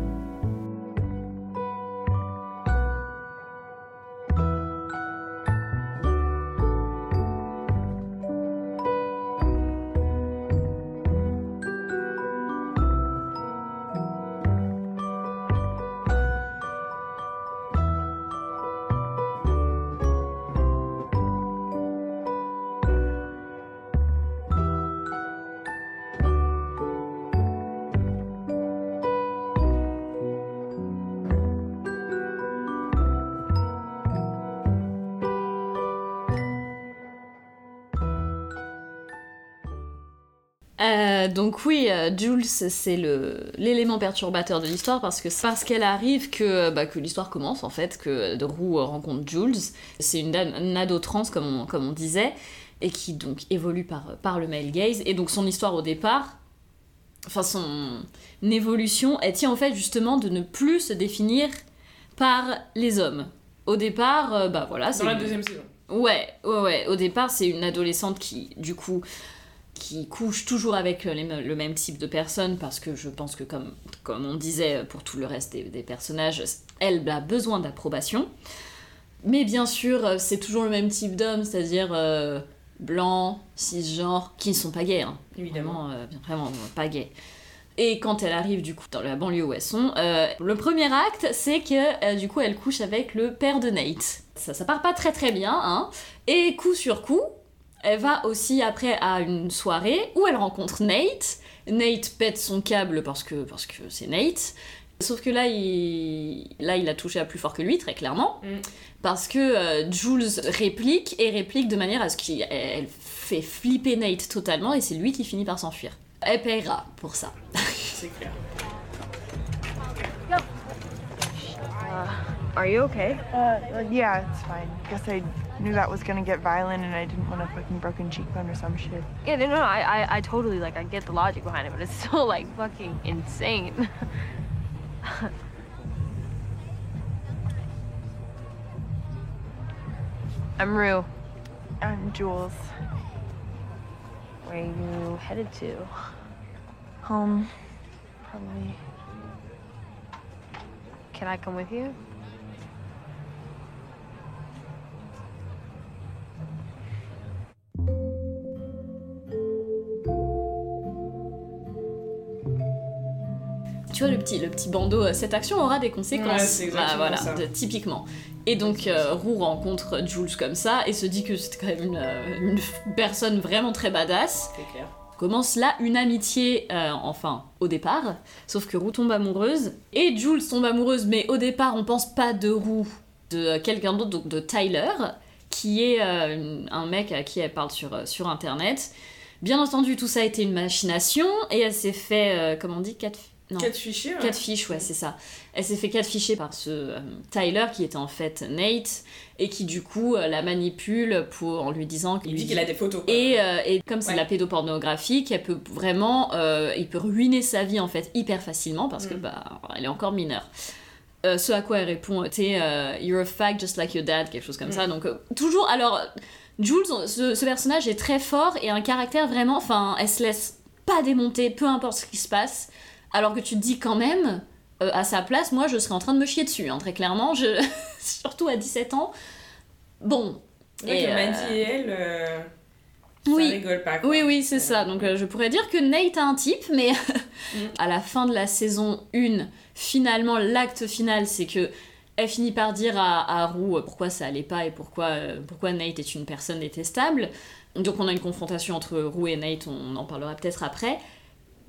Euh, donc oui, euh, Jules, c'est le l'élément perturbateur de l'histoire parce que c'est parce qu'elle arrive que, bah, que l'histoire commence en fait, que de Roux rencontre Jules. C'est une, dame- une ado trans comme on, comme on disait et qui donc évolue par, par le male gaze. Et donc son histoire au départ, enfin son évolution, elle tient au fait justement de ne plus se définir par les hommes? Au départ, euh, bah voilà, c'est Dans la deuxième saison. Ouais, ouais, ouais. Au départ, c'est une adolescente qui, du coup, qui couche toujours avec les me- le même type de personne parce que je pense que, comme, comme on disait pour tout le reste des, des personnages, elle a besoin d'approbation. Mais bien sûr, euh, c'est toujours le même type d'homme, c'est-à-dire euh, blanc, cisgenre, qui ne sont pas gays, hein. Évidemment. Vraiment, euh, euh, pas gays. Et quand elle arrive du coup dans la banlieue où elles sont, euh, le premier acte c'est que euh, du coup elle couche avec le père de Nate. Ça, ça part pas très très bien, hein. Et coup sur coup, elle va aussi après à une soirée où elle rencontre Nate. Nate pète son câble parce que parce que c'est Nate. Sauf que là il, là, il a touché à plus fort que lui, très clairement. Mm. Parce que euh, Jules réplique et réplique de manière à ce qu'elle elle fait flipper Nate totalement et c'est lui qui finit par s'enfuir. Elle paiera pour ça. C'est clair. Are you okay? Uh, yeah, it's fine. Guess I knew that was gonna get violent and I didn't want a fucking broken cheekbone or some shit. Yeah, no, no, I, I, I totally like, I get the logic behind it, but it's still like fucking insane. I'm Rue. I'm Jules. Where are you headed to? Home. Probably. Can I come with you? Tu vois le petit, le petit bandeau, euh, cette action aura des conséquences. Ouais, exactement voilà, de- typiquement. Et donc euh, Roux rencontre Jules comme ça et se dit que c'est quand même une, euh, une personne vraiment très badass. C'est clair. Commence là une amitié, euh, enfin au départ, sauf que Roux tombe amoureuse et Jules tombe amoureuse, mais au départ on pense pas de Roux, de quelqu'un d'autre, donc de Tyler, qui est euh, un mec à qui elle parle sur, euh, sur internet. Bien entendu, tout ça a été une machination et elle s'est fait, euh, comment on dit, cat... Non. Catfishé, ouais. Catfish, ouais, c'est ça. Elle s'est fait catfisher par ce euh, Tyler qui était en fait Nate et qui du coup euh, la manipule pour en lui disant dit qu'il a des photos. quoi. et, euh, et comme c'est de la pédopornographie, qu'elle peut vraiment, il peut ruiner sa vie en fait hyper facilement parce que Mm. bah elle est encore mineure. Euh, ce à quoi elle répond, t'es euh, you're a fag just like your dad, quelque chose comme Mm. ça. Donc euh, toujours, alors Jules, ce, ce personnage est très fort et un caractère vraiment, enfin, elle se laisse pas démonter, peu importe ce qui se passe. Alors que tu te dis quand même, à sa place, moi je serais en train de me chier dessus, hein, très clairement, je... surtout à 17 ans. Bon. Et, Maddie et elle, euh, ça oui. rigole pas. quoi. Oui, oui, c'est ça. Donc euh, je pourrais dire que Nate a un type, mais Mm. à la fin de la saison 1, finalement, l'acte final, c'est que elle finit par dire à, à Roux euh, pourquoi ça allait pas et pourquoi, euh, pourquoi Nate est une personne détestable. Donc on a une confrontation entre Roux et Nate, on en parlera peut-être après.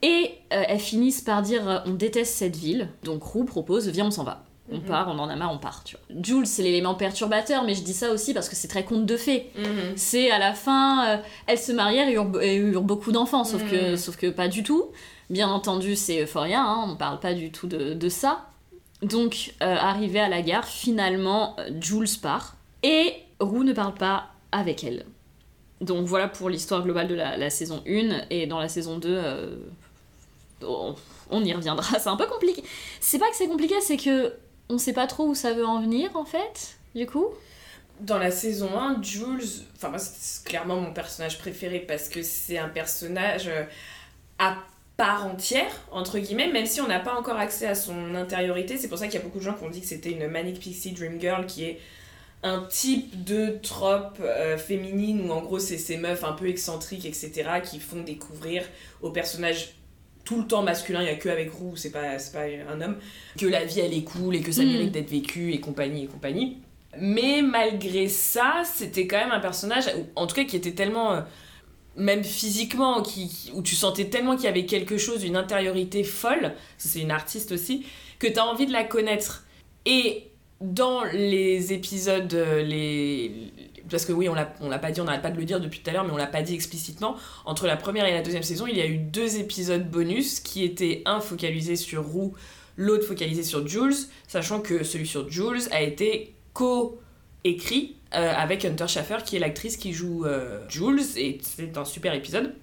Et euh, elles finissent par dire euh, on déteste cette ville. Donc Roux propose viens on s'en va. On Mhm. part, on en a marre, on part. Tu vois. Jules, c'est l'élément perturbateur, mais je dis ça aussi parce que c'est très conte de fées Mhm. c'est à la fin, elles se marièrent et eurent, et eurent beaucoup d'enfants, sauf, que, Mm. sauf que pas du tout. Bien entendu, c'est Euphoria, hein, on parle pas du tout de, de ça. Donc, euh, arrivé à la gare, finalement, euh, Jules part et Roux ne parle pas avec elle. Donc voilà pour l'histoire globale de la, saison 1, et dans la saison 2, euh, on, y reviendra. C'est un peu compliqué. C'est pas que c'est compliqué, c'est que on sait pas trop où ça veut en venir en fait, du coup. Dans la saison 1, Jules, enfin moi c'est clairement mon personnage préféré parce que c'est un personnage à part entière, entre guillemets, même si on n'a pas encore accès à son intériorité. C'est pour ça qu'il y a beaucoup de gens qui ont dit que c'était une Manic Pixie Dream Girl qui est un type de trope euh, féminine où en gros c'est ces meufs un peu excentriques, etc., qui font découvrir aux personnages tout le temps masculin, il n'y a que avec Roux, c'est pas, c'est pas un homme, que la vie elle est cool et que ça Mm. mérite d'être vécu et compagnie et compagnie. Mais malgré ça, c'était quand même un personnage, en tout cas qui était tellement, euh, même physiquement, qui, où tu sentais tellement qu'il y avait quelque chose, une intériorité folle, c'est une artiste aussi, que tu as envie de la connaître. Et dans les épisodes, euh, les... parce que oui, on l'a pas dit, on n'arrête pas de le dire depuis tout à l'heure, mais on l'a pas dit explicitement, entre la première et la deuxième saison, il y a eu deux épisodes bonus qui étaient un focalisé sur Roux, l'autre focalisé sur Jules, sachant que celui sur Jules a été co-écrit euh, avec Hunter Schaffer, qui est l'actrice qui joue euh, Jules, et c'est un super épisode.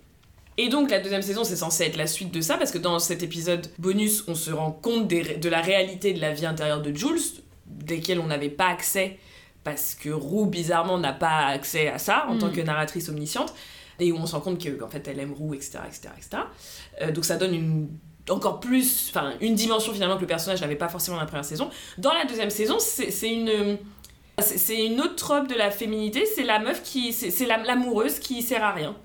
Et donc la deuxième saison, c'est censé être la suite de ça, parce que dans cet épisode bonus, on se rend compte des de la réalité de la vie intérieure de Jules, desquelles on n'avait pas accès, parce que Roux, bizarrement, n'a pas accès à ça en Mm. tant que narratrice omnisciente, et où on se rend compte que, qu'en fait, elle aime Roux, etc., etc., etc. Euh, donc ça donne une encore plus, enfin une dimension finalement que le personnage n'avait pas forcément dans la première saison. Dans la deuxième saison, c'est une c'est une autre trope de la féminité, c'est la meuf qui c'est c'est la- l'amoureuse qui sert à rien.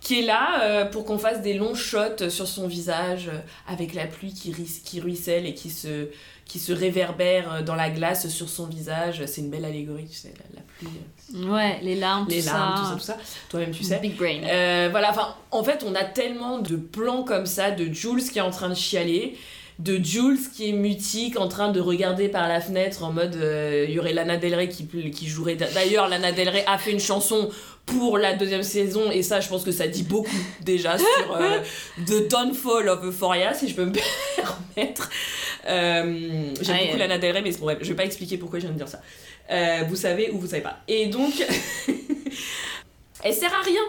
Qui est là euh, pour qu'on fasse des longs shots sur son visage euh, avec la pluie qui, ruisselle et qui se, qui se réverbère euh, dans la glace sur son visage. C'est une belle allégorie, tu sais, la, la pluie, Ouais, les larmes, les tout larmes, ça. tout ça, tout ça. Toi-même, tu sais. Big brain. Euh, voilà, enfin, en fait, on a tellement de plans comme ça de Jules qui est en train de chialer, de Jules qui est mutique, en train de regarder par la fenêtre en mode. euh, Il y aurait Lana Del Rey qui, qui jouerait. D'ailleurs, Lana Del Rey a fait une chanson pour la deuxième saison, et ça, je pense que ça dit beaucoup déjà sur euh, The Downfall of Euphoria, si je peux me permettre. Euh, J'aime Ouais, beaucoup euh. Lana Del Rey, mais bon, bref, je vais pas expliquer pourquoi je viens de dire ça. Euh, vous savez ou vous savez pas. Et donc. Elle sert à rien.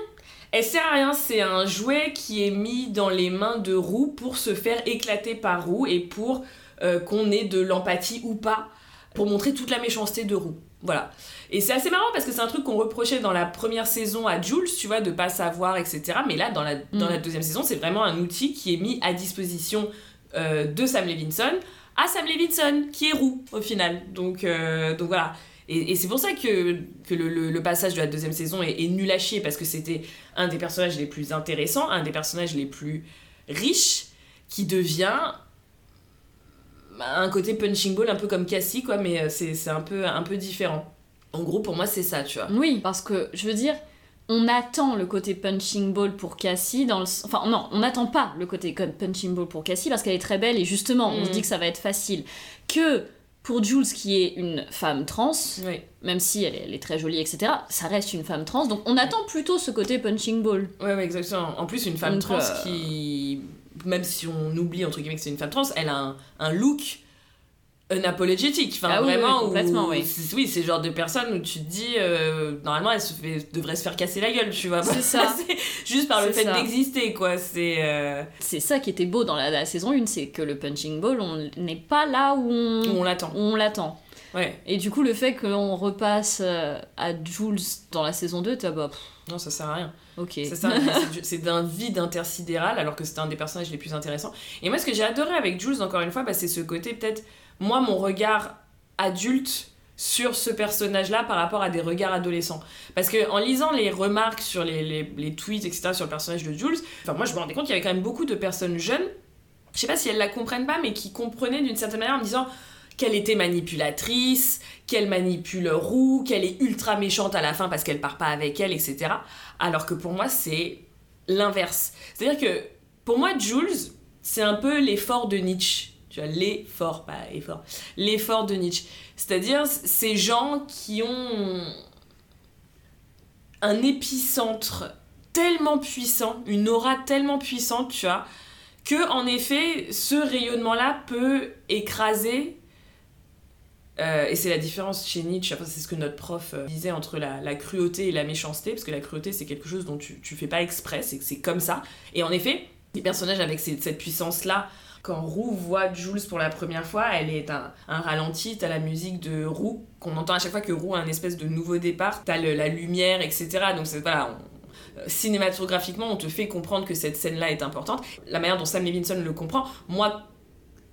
Elle sert à rien, c'est un jouet qui est mis dans les mains de Roux pour se faire éclater par Roux et pour euh, qu'on ait de l'empathie ou pas, pour montrer toute la méchanceté de Roux. Voilà. Et c'est assez marrant parce que c'est un truc qu'on reprochait dans la première saison à Jules, tu vois, de pas savoir, etc. Mais là, dans la, dans Mm. la deuxième saison, c'est vraiment un outil qui est mis à disposition euh, de Sam Levinson à Sam Levinson, qui est Roux au final. Donc, euh, donc voilà. Et, et c'est pour ça que, que le, le- le passage de la deuxième saison est, est nul à chier, parce que c'était un des personnages les plus intéressants, un des personnages les plus riches, qui devient un côté punching ball, un peu comme Cassie, quoi, mais euh, c'est un peu, un peu différent. En gros, pour moi, c'est ça, tu vois. Oui, parce que je veux dire, on attend le côté punching ball pour Cassie dans le. Enfin, non, on n'attend pas le côté punching ball pour Cassie parce qu'elle est très belle et justement, on se dit que ça va être facile. Que pour Jules, qui est une femme trans, Oui, même si elle est, elle est très jolie, etc., ça reste une femme trans, donc on attend plutôt ce côté punching ball. ouais, ouais, exactement. En plus, une femme Donc, trans euh, qui, même si on oublie entre guillemets que c'est une femme trans, elle a un, un look unapologétique. Enfin, Ah oui, oui, vraiment, où- complètement, oui. c'est- oui, c'est le genre de personne où tu te dis, euh, normalement, elle se fait, devrait se faire casser la gueule, tu vois. C'est ça. C'est juste par le C'est fait ça. d'exister, quoi. C'est. euh, C'est ça qui était beau dans la, la saison 1, c'est que le punching ball, on n'est pas là où on, où on l'attend. où on l'attend. Ouais. Et du coup, le fait qu'on repasse euh, à Jules dans la saison 2, t'as bah, pff, Non, ça sert à rien. ok. C'est ça, c'est du- c'est d'un vide intersidéral alors que c'était un des personnages les plus intéressants. Et moi, ce que j'ai adoré avec Jules, encore une fois, bah, c'est ce côté, peut-être, moi, mon regard adulte sur ce personnage-là par rapport à des regards adolescents. Parce que en lisant les remarques sur les, tweets, etc., sur le personnage de Jules, enfin, moi, je me rendais compte qu'il y avait quand même beaucoup de personnes jeunes, je sais pas si elles la comprennent pas, mais qui comprenaient d'une certaine manière en me disant qu'elle était manipulatrice, qu'elle manipule Roux, qu'elle est ultra méchante à la fin parce qu'elle part pas avec elle, etc. Alors que pour moi, c'est l'inverse. C'est-à-dire que pour moi, Jules, c'est un peu l'effort de Nietzsche. Tu vois, l'effort, pas effort. L'effort de Nietzsche. C'est-à-dire ces gens qui ont un épicentre tellement puissant, une aura tellement puissante, tu vois, que en effet, ce rayonnement-là peut écraser. euh, et c'est la différence chez Nietzsche, enfin, c'est ce que notre prof euh, disait entre la, cruauté et la méchanceté, parce que la cruauté c'est quelque chose dont tu, tu fais pas exprès, c'est comme ça. Et en effet, les personnages avec cette puissance-là, quand Roux voit Jules pour la première fois, elle est un, un ralenti, t'as la musique de Roux, qu'on entend à chaque fois que Roux a un espèce de nouveau départ, t'as la lumière, etc. Donc c'est voilà, euh, cinématographiquement, on te fait comprendre que cette scène-là est importante. La manière dont Sam Levinson le comprend, moi,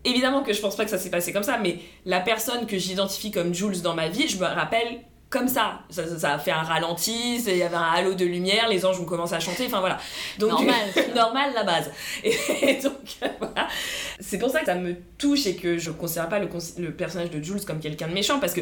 évidemment que je pense pas que ça s'est passé comme ça, mais la personne que j'identifie comme Jules dans ma vie, je me rappelle comme ça. Ça, ça- ça a fait un ralenti, il y avait un halo de lumière, les anges ont commencé à chanter, enfin voilà. Donc, Normal. normal la base. Et, donc euh, voilà. C'est pour ça que ça me touche et que je considère pas le personnage de Jules comme quelqu'un de méchant parce que,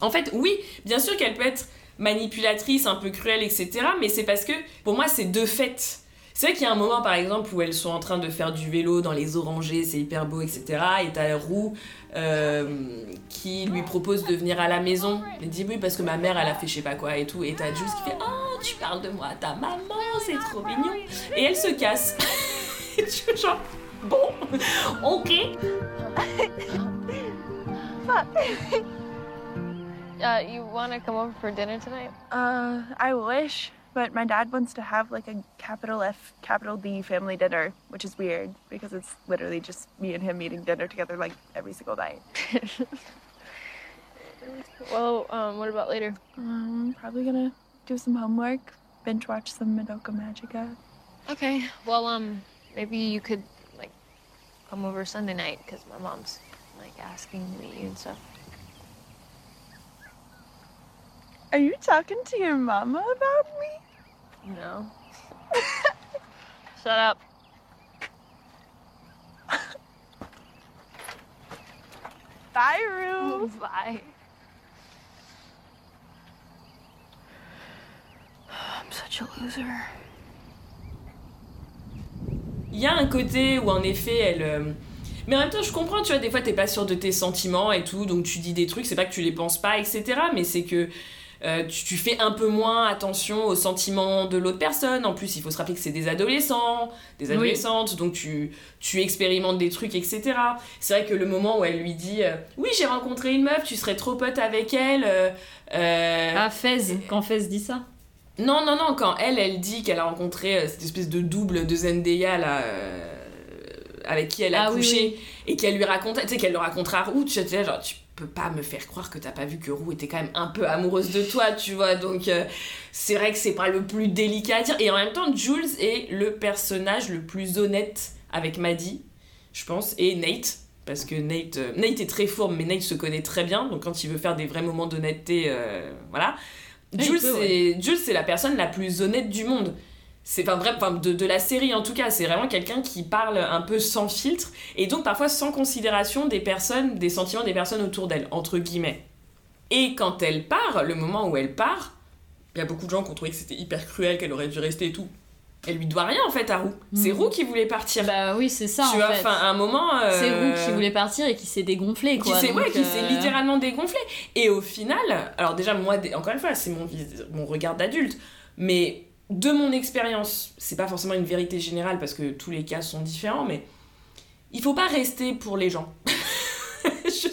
en fait, oui, bien sûr qu'elle peut être manipulatrice, un peu cruelle, etc. Mais c'est parce que, pour moi, c'est deux faits. C'est vrai qu'il y a un moment, par exemple, où elles sont en train de faire du vélo dans les orangers, c'est hyper beau, etc. Et t'as Roux euh, qui lui propose de venir à la maison. Elle dit oui, parce que ma mère, elle a fait je sais pas quoi et tout. Et t'as Jules qui fait Oh, tu parles de moi à ta maman, c'est trop mignon. Et elle se casse. Et tu fais genre, bon, ok. Uh, you want to come over for dinner tonight? Uh, I wish, but my dad wants to have like a capital F, capital D family dinner, which is weird because it's literally just me and him eating dinner together like every single night. Well, um, what about later? Um, probably gonna do some homework, binge watch some Madoka Magica. Okay. Well, um, maybe you could like come over Sunday night because my mom's like asking to meet you and stuff. Are you talking to your mama about me? No. Shut up. Bye, Rue. Bye. I'm such a loser. Il y a un côté où en effet elle. euh, Mais en même temps, je comprends, tu vois, des fois t'es pas sûr de tes sentiments et tout, donc tu dis des trucs, c'est pas que tu les penses pas, etc. Mais c'est que euh, tu, tu fais un peu moins attention aux sentiments de l'autre personne. En plus, il faut se rappeler que c'est des adolescents, des Oui. adolescentes, donc tu, tu expérimentes des trucs, etc. C'est vrai que le moment où elle lui dit euh, Oui, j'ai rencontré une meuf, tu serais trop pote avec elle. euh, euh, Ah, Fez, quand Fez dit ça? non, non, non, quand elle, elle dit qu'elle a rencontré cette espèce de double de Zendaya, là, avec qui elle a Ah oui, couché, et qu'elle lui raconte, tu sais, qu'elle le racontera à tu sais, genre, tu peux pas me faire croire que t'as pas vu que Roux était quand même un peu amoureuse de toi, tu vois, donc euh, c'est vrai que c'est pas le plus délicat à dire, et en même temps, Jules est le personnage le plus honnête avec Maddie, je pense, et Nate. Parce que Nate, euh, Nate est très fourbe, mais Nate se connaît très bien. Donc quand il veut faire des vrais moments d'honnêteté, euh, voilà. Jules, c'est Jules, c'est la personne la plus honnête du monde. C'est pas vrai, enfin, de, de la série en tout cas, c'est vraiment quelqu'un qui parle un peu sans filtre et donc parfois sans considération des personnes, des sentiments des personnes autour d'elle, entre guillemets. Et quand elle part, le moment où elle part, il y a beaucoup de gens qui ont trouvé que c'était hyper cruel, qu'elle aurait dû rester et tout. Elle lui doit rien en fait à Roux. C'est Mhm. Roux qui voulait partir. Bah oui, c'est ça tu en vois, fait. enfin, à un moment. euh, C'est Roux qui voulait partir et qui s'est dégonflé qui quoi. s'est ouais, donc, qui s'est euh, littéralement dégonflé. Et au final, alors déjà, moi, encore une fois, c'est mon, mon regard d'adulte, mais de mon expérience, c'est pas forcément une vérité générale parce que tous les cas sont différents, mais il faut pas rester pour les gens. je,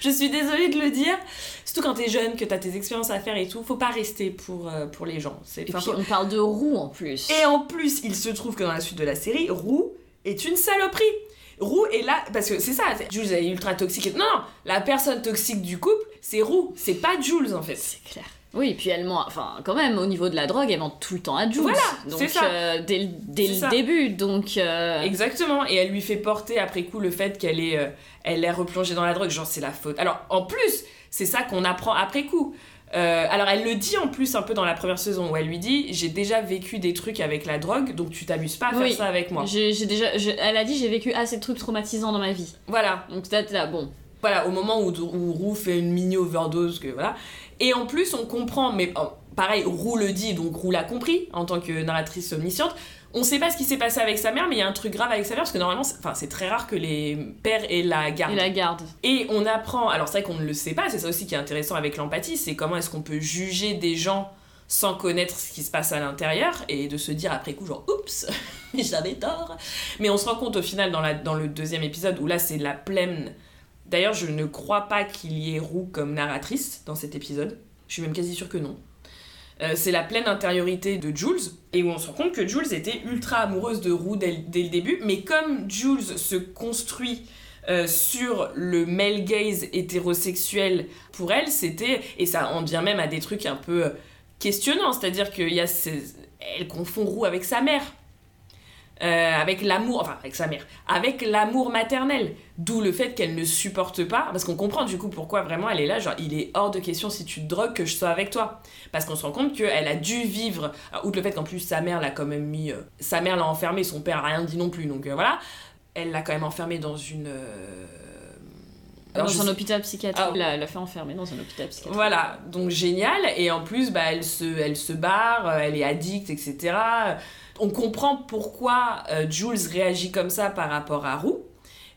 je suis désolée de le dire, surtout quand t'es jeune, que t'as tes expériences à faire et tout, faut pas rester pour, euh, pour les gens. Et puis faut- on parle de roux en plus. et en plus, il se trouve que dans la suite de la série, Roux est une saloperie. Roux est là, parce que c'est ça, Jules est ultra toxique. non, la personne toxique du couple, c'est Roux, c'est pas Jules en fait. C'est clair. Oui, et puis elle ment, enfin, quand même, au niveau de la drogue, elle ment tout le temps à Jules. Voilà, donc, c'est ça. euh, dès, le- dès C'est le ça. début, donc. euh, Exactement, et elle lui fait porter après coup le fait qu'elle est, euh, elle est replongée dans la drogue, genre c'est la faute. Alors en plus, c'est ça qu'on apprend après coup. Alors elle le dit en plus un peu dans la première saison où elle lui dit j'ai déjà vécu des trucs avec la drogue donc tu t'amuses pas à faire Oui. ça avec moi. J'ai j'ai déjà, j'ai- elle a dit j'ai vécu assez de trucs traumatisants dans ma vie. Voilà, Donc là, bon. Voilà, au moment où, où Roux fait une mini overdose, que voilà. Et en plus, on comprend, mais oh, pareil, Roux le dit, donc Roux l'a compris en tant que narratrice omnisciente. On sait pas ce qui s'est passé avec sa mère, mais il y a un truc grave avec sa mère parce que normalement, c'est- enfin, c'est très rare que les pères aient la garde. Et la garde. Et on apprend, alors c'est vrai qu'on ne le sait pas, c'est ça aussi qui est intéressant avec l'empathie, c'est comment est-ce qu'on peut juger des gens sans connaître ce qui se passe à l'intérieur et de se dire après coup genre oups, j'avais tort. Mais on se rend compte au final dans, la, dans le deuxième épisode où là c'est la pleine... D'ailleurs je ne crois pas qu'il y ait Roux comme narratrice dans cet épisode, je suis même quasi sûre que non. Euh, c'est la pleine intériorité de Jules, et où on se rend compte que Jules était ultra amoureuse de Roux dès, le début, mais comme Jules se construit euh, sur le male gaze hétérosexuel pour elle, c'était, et ça en vient même à des trucs un peu euh, questionnants, c'est-à-dire qu'il y a elle confond Roux avec sa mère. Euh, avec l'amour, enfin avec sa mère, avec l'amour maternel, d'où le fait qu'elle ne supporte pas, parce qu'on comprend du coup pourquoi vraiment elle est là, genre il est hors de question si tu te drogues que je sois avec toi, parce qu'on se rend compte qu'elle a dû vivre, alors, outre le fait qu'en plus sa mère l'a quand même mis, euh, sa mère l'a enfermée, son père a rien dit non plus, donc euh, voilà, elle l'a quand même enfermée dans une... euh, alors, dans un hôpital psychiatrique. Ah. Elle l'a- l'a fait enfermer dans un hôpital psychiatrique. Voilà, donc génial. Et en plus, bah, elle, se, elle se barre, euh, elle est addicte, etc. On comprend pourquoi euh, Jules réagit comme ça par rapport à Roux.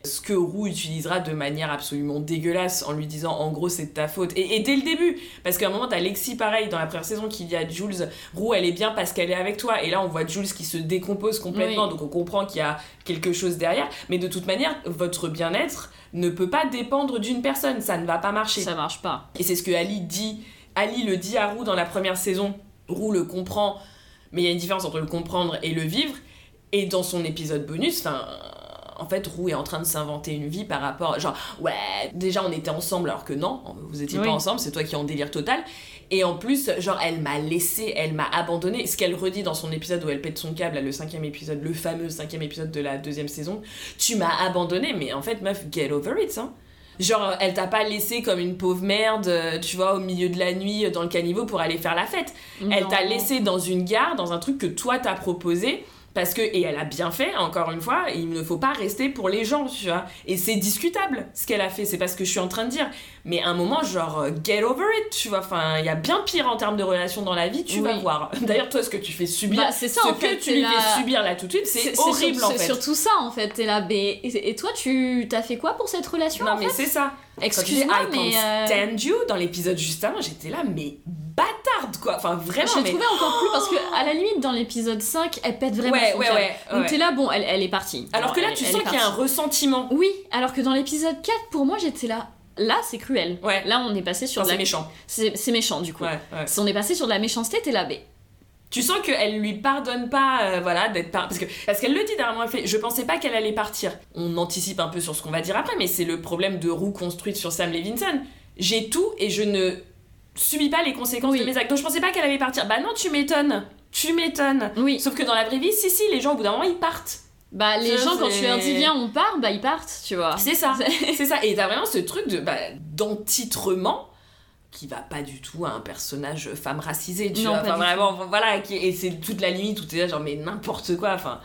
Ce que Roux utilisera de manière absolument dégueulasse en lui disant en gros c'est de ta faute. Et, et dès le début, parce qu'à un moment t'as Lexi pareil dans la première saison qui dit à Jules Roux elle est bien parce qu'elle est avec toi. Et là on voit Jules qui se décompose complètement Oui. donc on comprend qu'il y a quelque chose derrière. Mais de toute manière, votre bien-être ne peut pas dépendre d'une personne, ça ne va pas marcher. Ça marche pas. Et c'est ce que Ali dit. Ali le dit à Roux dans la première saison. Roux le comprend, mais il y a une différence entre le comprendre et le vivre. Et dans son épisode bonus, enfin. En fait, Roux est en train de s'inventer une vie par rapport. Genre, ouais, déjà on était ensemble alors que non, vous étiez Oui. pas ensemble, c'est toi qui es en délire total. Et en plus, genre, elle m'a laissé, elle m'a abandonné. Ce qu'elle redit dans son épisode où elle pète son câble, là, le cinquième épisode, le fameux cinquième épisode de la deuxième saison. Tu m'as abandonné, mais en fait, meuf, get over it, hein. Genre, elle t'a pas laissé comme une pauvre merde, euh, tu vois, au milieu de la nuit euh, dans le caniveau pour aller faire la fête. Elle t'a laissé dans une gare, dans un truc que toi t'as proposé. Parce que, et elle a bien fait, encore une fois, il ne faut pas rester pour les gens, tu vois. Et c'est discutable ce qu'elle a fait, c'est pas ce que je suis en train de dire. Mais à un moment, genre, euh, get over it, tu vois. Enfin, il y a bien pire en termes de relations dans la vie, tu vas voir. D'ailleurs, toi, ce que tu fais subir, Bah, c'est ça, ce en que fait, tu c'est lui la- fais subir là tout de suite, c'est horrible sur- en c'est fait. surtout ça en fait. T'es là, mais et et toi, tu t'as fait quoi pour cette relation Non, en mais c'est ça. Quand tu dis, Excuse-moi, I mais. can't euh, stand you dans l'épisode juste avant, j'étais là, mais bâtarde quoi. Enfin, vraiment. Je l'ai mais... encore plus parce que à la limite dans l'épisode 5 elle pète vraiment Ouais, son ouais, ouais, Donc t'es là bon elle, elle est partie. Alors que là, elle- tu elle sens qu'il y a un ressentiment. Oui, alors que dans l'épisode 4 pour moi j'étais là. Là c'est cruel. Ouais. Là on est passé sur Enfin, de c'est la... méchant. C'est c'est méchant du coup. Ouais, ouais. Si on est passé sur de la méchanceté t'es là mais Tu sens qu'elle lui pardonne pas, euh, voilà, d'être par... parce que parce qu'elle le dit derrière moi, elle fait, je pensais pas qu'elle allait partir. On anticipe un peu sur ce qu'on va dire après, mais c'est le problème de roue construite sur Sam Levinson. J'ai tout et je ne subis pas les conséquences Oui. de mes actes. Donc je pensais pas qu'elle allait partir. Bah non, tu m'étonnes. Tu m'étonnes. oui. Sauf que dans la vraie vie, si si, les gens au bout d'un moment ils partent. Bah les Ça, gens quand tu leur dis viens on part bah ils partent tu vois. C'est ça, c'est ça. Et t'as vraiment ce truc de bah, d'entitrement qui va pas du tout à un personnage femme racisée, tu Non, vois. Enfin, vraiment, voilà, qui- et c'est toute la limite où t'es là, genre, mais n'importe quoi, enfin.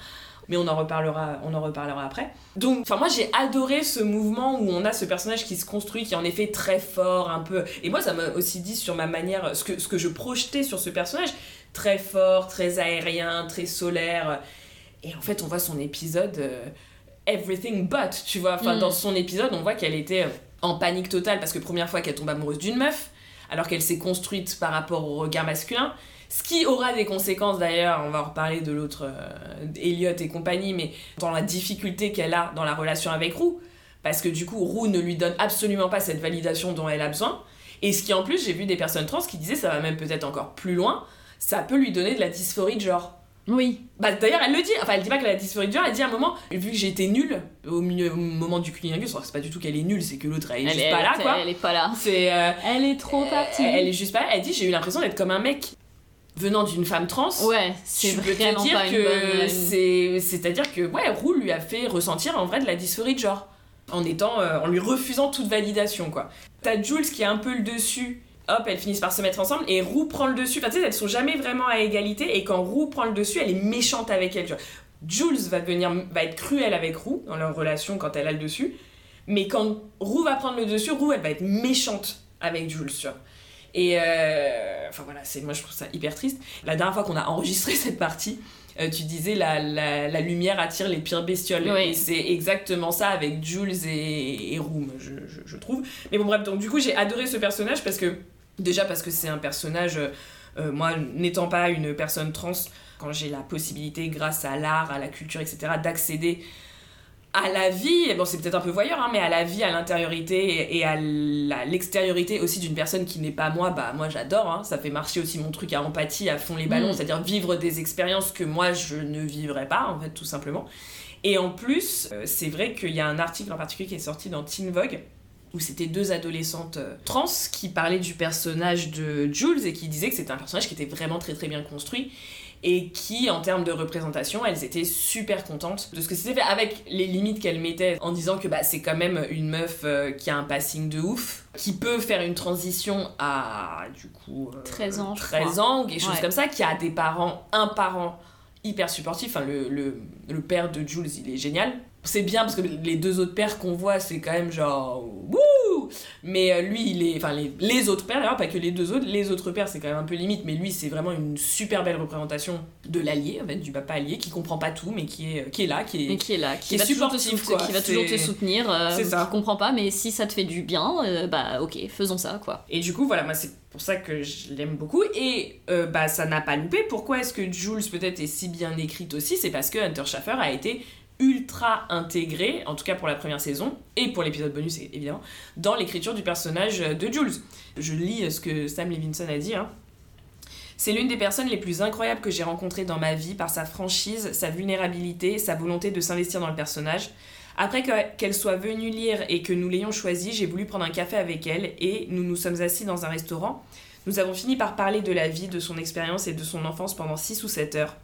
Mais on en reparlera, on en reparlera après. Donc, enfin, moi j'ai adoré ce mouvement où on a ce personnage qui se construit, qui est en effet très fort, un peu. Et moi, ça m'a aussi dit sur ma manière, ce que, ce que je projetais sur ce personnage, très fort, très aérien, très solaire. Et en fait, on voit son épisode euh, everything but, tu vois. Enfin, Mm. dans son épisode, on voit qu'elle était euh, en panique totale parce que première fois qu'elle tombe amoureuse d'une meuf, alors qu'elle s'est construite par rapport au regard masculin. Ce qui aura des conséquences d'ailleurs, on va en reparler de l'autre euh, et compagnie, mais dans la difficulté qu'elle a dans la relation avec Roux. Parce que du coup, Roux ne lui donne absolument pas cette validation dont elle a besoin. Et ce qui en plus, j'ai vu des personnes trans qui disaient ça va même peut-être encore plus loin, ça peut lui donner de la dysphorie de genre. Oui. Bah d'ailleurs elle le dit, enfin elle dit pas qu'elle a la dysphorie de genre, elle dit à un moment, vu que j'ai été nulle au, milieu, au moment du cunilingus, c'est pas du tout qu'elle est nulle, c'est que l'autre elle est Elle juste est, pas là elle- quoi. elle est pas là. C'est... euh, Elle est trop partie. elle est juste pas là, elle dit j'ai eu l'impression d'être comme un mec venant d'une femme trans. Ouais, c'est vraiment dire pas une que bonne. une- c'est c'est-à-dire que ouais, Roux lui a fait ressentir en vrai de la dysphorie de genre en étant euh, en lui refusant toute validation quoi. T'as Jules qui a un peu le dessus. Hop, elles finissent par se mettre ensemble et Roux prend le dessus. Enfin, tu sais, elles sont jamais vraiment à égalité et quand Roux prend le dessus, elle est méchante avec elle. tu vois. Jules va devenir va être cruelle avec Roux dans leur relation quand elle a le dessus. Mais quand Roux va prendre le dessus, Roux elle va être méchante avec Jules, tu vois. Et euh, enfin voilà, c'est moi je trouve ça hyper triste. La dernière fois qu'on a enregistré cette partie, euh, tu disais la, la, la lumière attire les pires bestioles. Oui. Et c'est exactement ça avec Jules et, et Room, je, je, je trouve. Mais bon, bref, donc du coup, j'ai adoré ce personnage parce que, déjà parce que c'est un personnage, euh, euh, moi, n'étant pas une personne trans, quand j'ai la possibilité, grâce à l'art, à la culture, etc., d'accéder à la vie, bon c'est peut-être un peu voyeur, hein, mais à la vie, à l'intériorité et, à l'extériorité aussi d'une personne qui n'est pas moi, bah moi j'adore, hein, ça fait marcher aussi mon truc à empathie, à fond les ballons, Mm. c'est-à-dire vivre des expériences que moi je ne vivrais pas en fait tout simplement. Et en plus, euh, c'est vrai qu'il y a un article en particulier qui est sorti dans Teen Vogue où c'était deux adolescentes euh, trans qui parlaient du personnage de Jules et qui disaient que c'était un personnage qui était vraiment très très bien construit et qui, en termes de représentation, elles étaient super contentes de ce que c'était fait avec les limites qu'elles mettaient en disant que bah, c'est quand même une meuf euh, qui a un passing de ouf, qui peut faire une transition à du coup euh, 13 ans, je 13 crois. ans ou quelque chose Ouais. comme ça, qui a des parents, un parent hyper supportif. Enfin, le, le, le père de Jules, il est génial. C'est bien parce que les deux autres pères qu'on voit, c'est quand même genre wouh! Mais euh, lui, il est. Enfin, les, les autres pères, d'ailleurs, pas que les deux autres, les autres pères, c'est quand même un peu limite, mais lui, c'est vraiment une super belle représentation de l'allié, en fait, du papa allié, qui comprend pas tout, mais qui est, qui est là, qui est. Qui est là, qui, qui est va, te, supportif, quoi. qui va toujours te soutenir, euh, c'est ça. qui comprend pas, mais si ça te fait du bien, euh, bah ok, faisons ça quoi. Et du coup, voilà, moi, c'est pour ça que je l'aime beaucoup. Et euh, bah, ça n'a pas loupé. Pourquoi est-ce que Jules, peut-être, est si bien écrite aussi? C'est parce que Hunter Schaffer a été ultra intégré, en tout cas pour la première saison, et pour l'épisode bonus évidemment, dans l'écriture du personnage de Jules. Je lis ce que Sam Levinson a dit. hein. C'est l'une des personnes les plus incroyables que j'ai rencontrées dans ma vie par sa franchise, sa vulnérabilité, sa volonté de s'investir dans le personnage. Après que- qu'elle soit venue lire et que nous l'ayons choisie, j'ai voulu prendre un café avec elle et nous nous sommes assis dans un restaurant. Nous avons fini par parler de la vie, de son expérience et de son enfance pendant 6 ou 7 heures.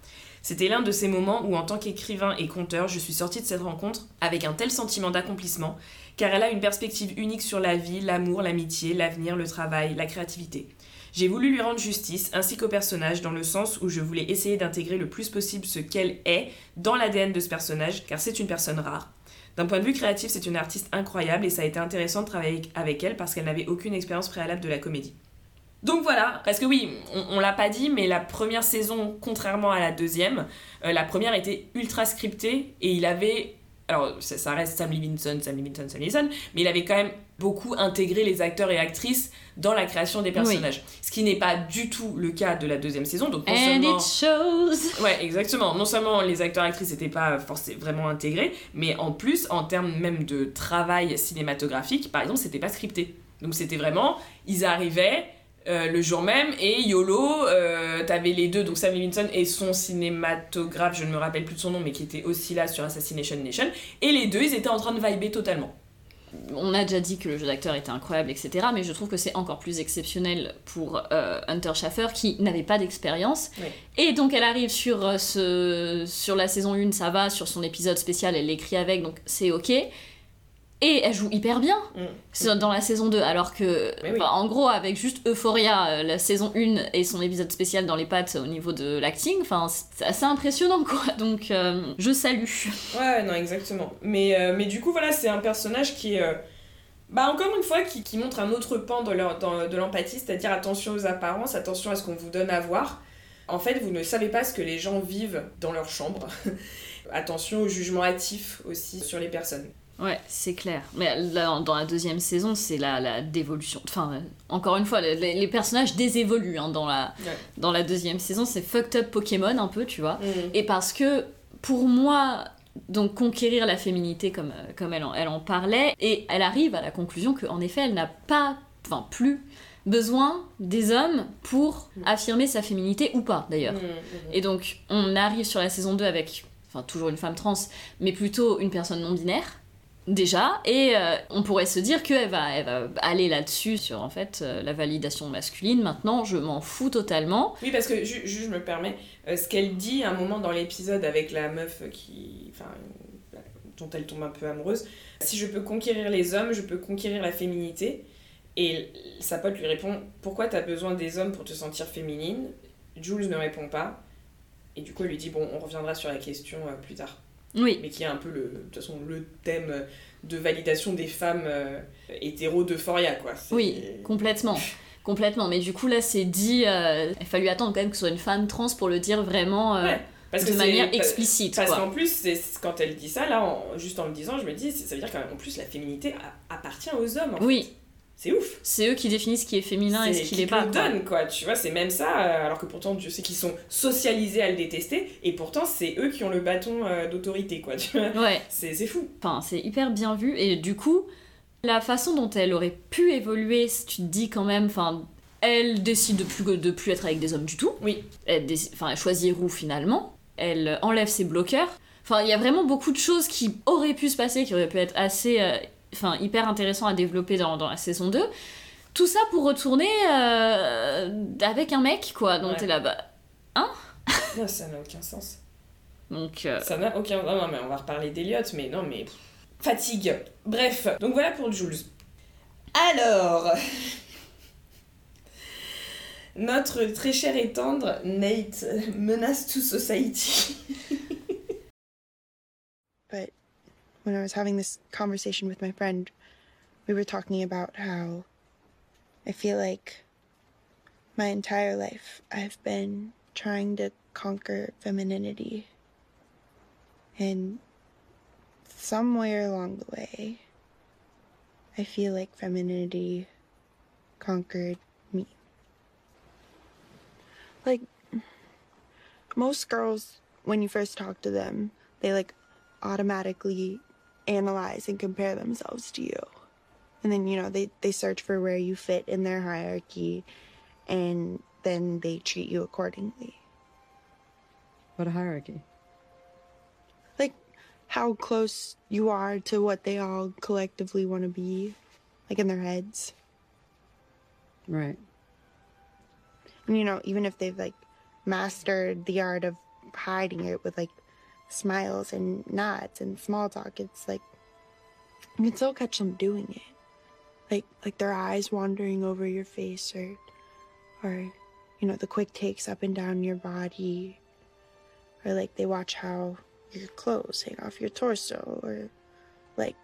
C'était l'un de ces moments où, en tant qu'écrivain et conteur, je suis sortie de cette rencontre avec un tel sentiment d'accomplissement, car elle a une perspective unique sur la vie, l'amour, l'amitié, l'avenir, le travail, la créativité. J'ai voulu lui rendre justice, ainsi qu'au personnage, dans le sens où je voulais essayer d'intégrer le plus possible ce qu'elle est dans l'ADN de ce personnage, car c'est une personne rare. D'un point de vue créatif, c'est une artiste incroyable et ça a été intéressant de travailler avec elle parce qu'elle n'avait aucune expérience préalable de la comédie. Donc voilà, parce que oui, on, on l'a pas dit, mais la première saison, contrairement à la deuxième, euh, la première était ultra scriptée et il avait. Alors, ça, ça reste Sam Levinson, Sam Levinson, Sam Levinson, mais il avait quand même beaucoup intégré les acteurs et actrices dans la création des personnages. Ce qui n'est pas du tout le cas de la deuxième saison. Donc, non And seulement- it shows Ouais, exactement. Non seulement les acteurs et actrices n'étaient pas forcément vraiment intégrés, mais en plus, en termes même de travail cinématographique, par exemple, c'était pas scripté. Donc c'était vraiment, ils arrivaient euh, le jour même et YOLO, euh, t'avais les deux, donc Sam Levinson et son cinématographe, je ne me rappelle plus de son nom, mais qui était aussi là sur Assassination Nation, et les deux, ils étaient en train de vibrer totalement. On a déjà dit que le jeu d'acteur était incroyable, etc. Mais je trouve que c'est encore plus exceptionnel pour euh, Hunter Schaffer qui n'avait pas d'expérience. Et donc elle arrive sur, euh, ce, sur la saison 1, ça va, sur son épisode spécial, elle l'écrit avec, donc c'est ok. Et elle joue hyper bien Mm. dans la saison 2, alors que, oui. en gros, avec juste Euphoria, euh, la saison 1 et son épisode spécial dans les pattes au niveau de l'acting, c'est assez impressionnant, quoi. Donc, euh, je salue. Ouais, non, exactement. Mais, euh, mais du coup, voilà, c'est un personnage qui est. euh, bah, encore une fois, qui, qui montre un autre pan de l'empathie, c'est-à-dire attention aux apparences, attention à ce qu'on vous donne à voir. En fait, vous ne savez pas ce que les gens vivent dans leur chambre. attention au jugement hâtif aussi sur les personnes. Ouais, c'est clair. Mais là, dans la deuxième saison, c'est la, la dévolution. Enfin, euh, encore une fois, les, les personnages désévoluent hein, dans, la, Ouais. dans la deuxième saison. C'est fucked up Pokémon un peu, tu vois. Mm. Et parce que, pour moi, donc conquérir la féminité comme, euh, comme elle, en, elle en parlait, et elle arrive à la conclusion qu'en effet, elle n'a pas, enfin plus, besoin des hommes pour affirmer sa féminité ou pas, d'ailleurs. Mm, mm, Et donc, on arrive sur la saison 2 avec, enfin, toujours une femme trans, mais plutôt une personne non-binaire, déjà, et euh, on pourrait se dire qu'elle va, aller là-dessus, sur en fait euh, la validation masculine. Maintenant, je m'en fous totalement. Oui, parce que, je me permets, euh, ce qu'elle dit un moment dans l'épisode avec la meuf qui. Enfin, dont elle tombe un peu amoureuse. Si je peux conquérir les hommes, je peux conquérir la féminité. Et sa pote lui répond Pourquoi t'as besoin des hommes pour te sentir féminine? Jules ne répond pas. Et du coup, elle lui dit Bon, on reviendra sur la question plus tard. Oui, Mais qui est un peu, le, de toute façon, le thème de validation des femmes euh, hétéro d'Euphoria, quoi. Oui, complètement. Complètement, mais du coup là c'est dit, euh, il a fallu attendre quand même que ce soit une femme trans pour le dire vraiment euh, Ouais, parce de que manière explicite. Parce qu'en plus, c'est quand elle dit ça, là, en- juste en le disant, je me dis, ça veut dire qu'en plus, la féminité appartient aux hommes. en Oui, fait. C'est ouf. c'est eux qui définissent ce qui est féminin et ce qui qui te pas. le quoi. donne, quoi. Tu vois, c'est même ça, euh, alors que pourtant, je sais qu'ils sont socialisés à le détester, et pourtant, c'est eux qui ont le bâton euh, d'autorité, quoi. Tu vois, Ouais, c'est c'est fou. enfin c'est hyper bien vu et du coup la façon dont elle aurait pu évoluer, si tu te dis quand même, enfin elle décide de plus de plus être avec des hommes du tout. Oui. Elle, décide- elle choisit Roux finalement. Elle enlève ses bloqueurs. Enfin il y a vraiment beaucoup de choses qui auraient pu se passer, qui auraient pu être assez, euh, enfin hyper intéressant à développer dans, dans la saison 2. Tout ça pour retourner euh, avec un mec quoi. Donc Ouais. t'es là bas. Non, ça n'a aucun sens. Donc euh, Ça n'a aucun. Non, non, mais on va reparler d'Eliott, mais non, mais. Fatigue. Bref, donc voilà pour Jules. Alors. Notre très cher et tendre Nate menace to society. But when I was having this conversation with my friend, we were talking about how I feel like my entire life I've been trying to conquer femininity. And somewhere along the way, I feel like femininity conquered me. Like, most girls, when you first talk to them, they like automatically analyze and compare themselves to you. And then, you know, they, they search for where you fit in their hierarchy and then they treat you accordingly. What a hierarchy. Like how close you are to what they all collectively want to be, like in their heads. Right. And, you know, even if they've like mastered the art of hiding it with like smiles and nods and small talk, it's like you can still catch them doing it. Like like their eyes wandering over your face or or you know, the quick takes up and down your body. Or like they watch how your clothes hang off your torso or like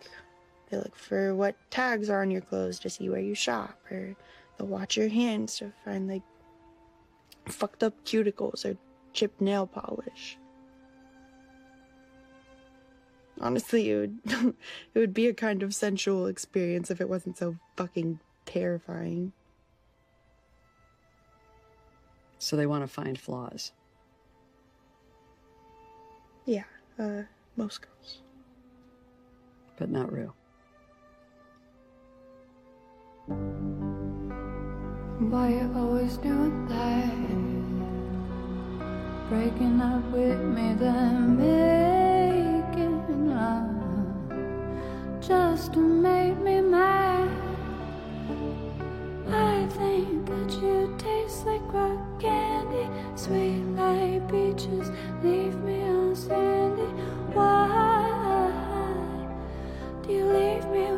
they look for what tags are on your clothes to see where you shop or they'll watch your hands to find like fucked up cuticles or chipped nail polish. Honestly, it would it would be a kind of sensual experience if it wasn't so fucking terrifying. So they want to find flaws. Yeah, uh, most girls. but not real. Why you always doing that? Breaking up with me, then just to make me mad. I think that you taste like rock candy, sweet like peaches. Leave me on sandy. Why do you leave me?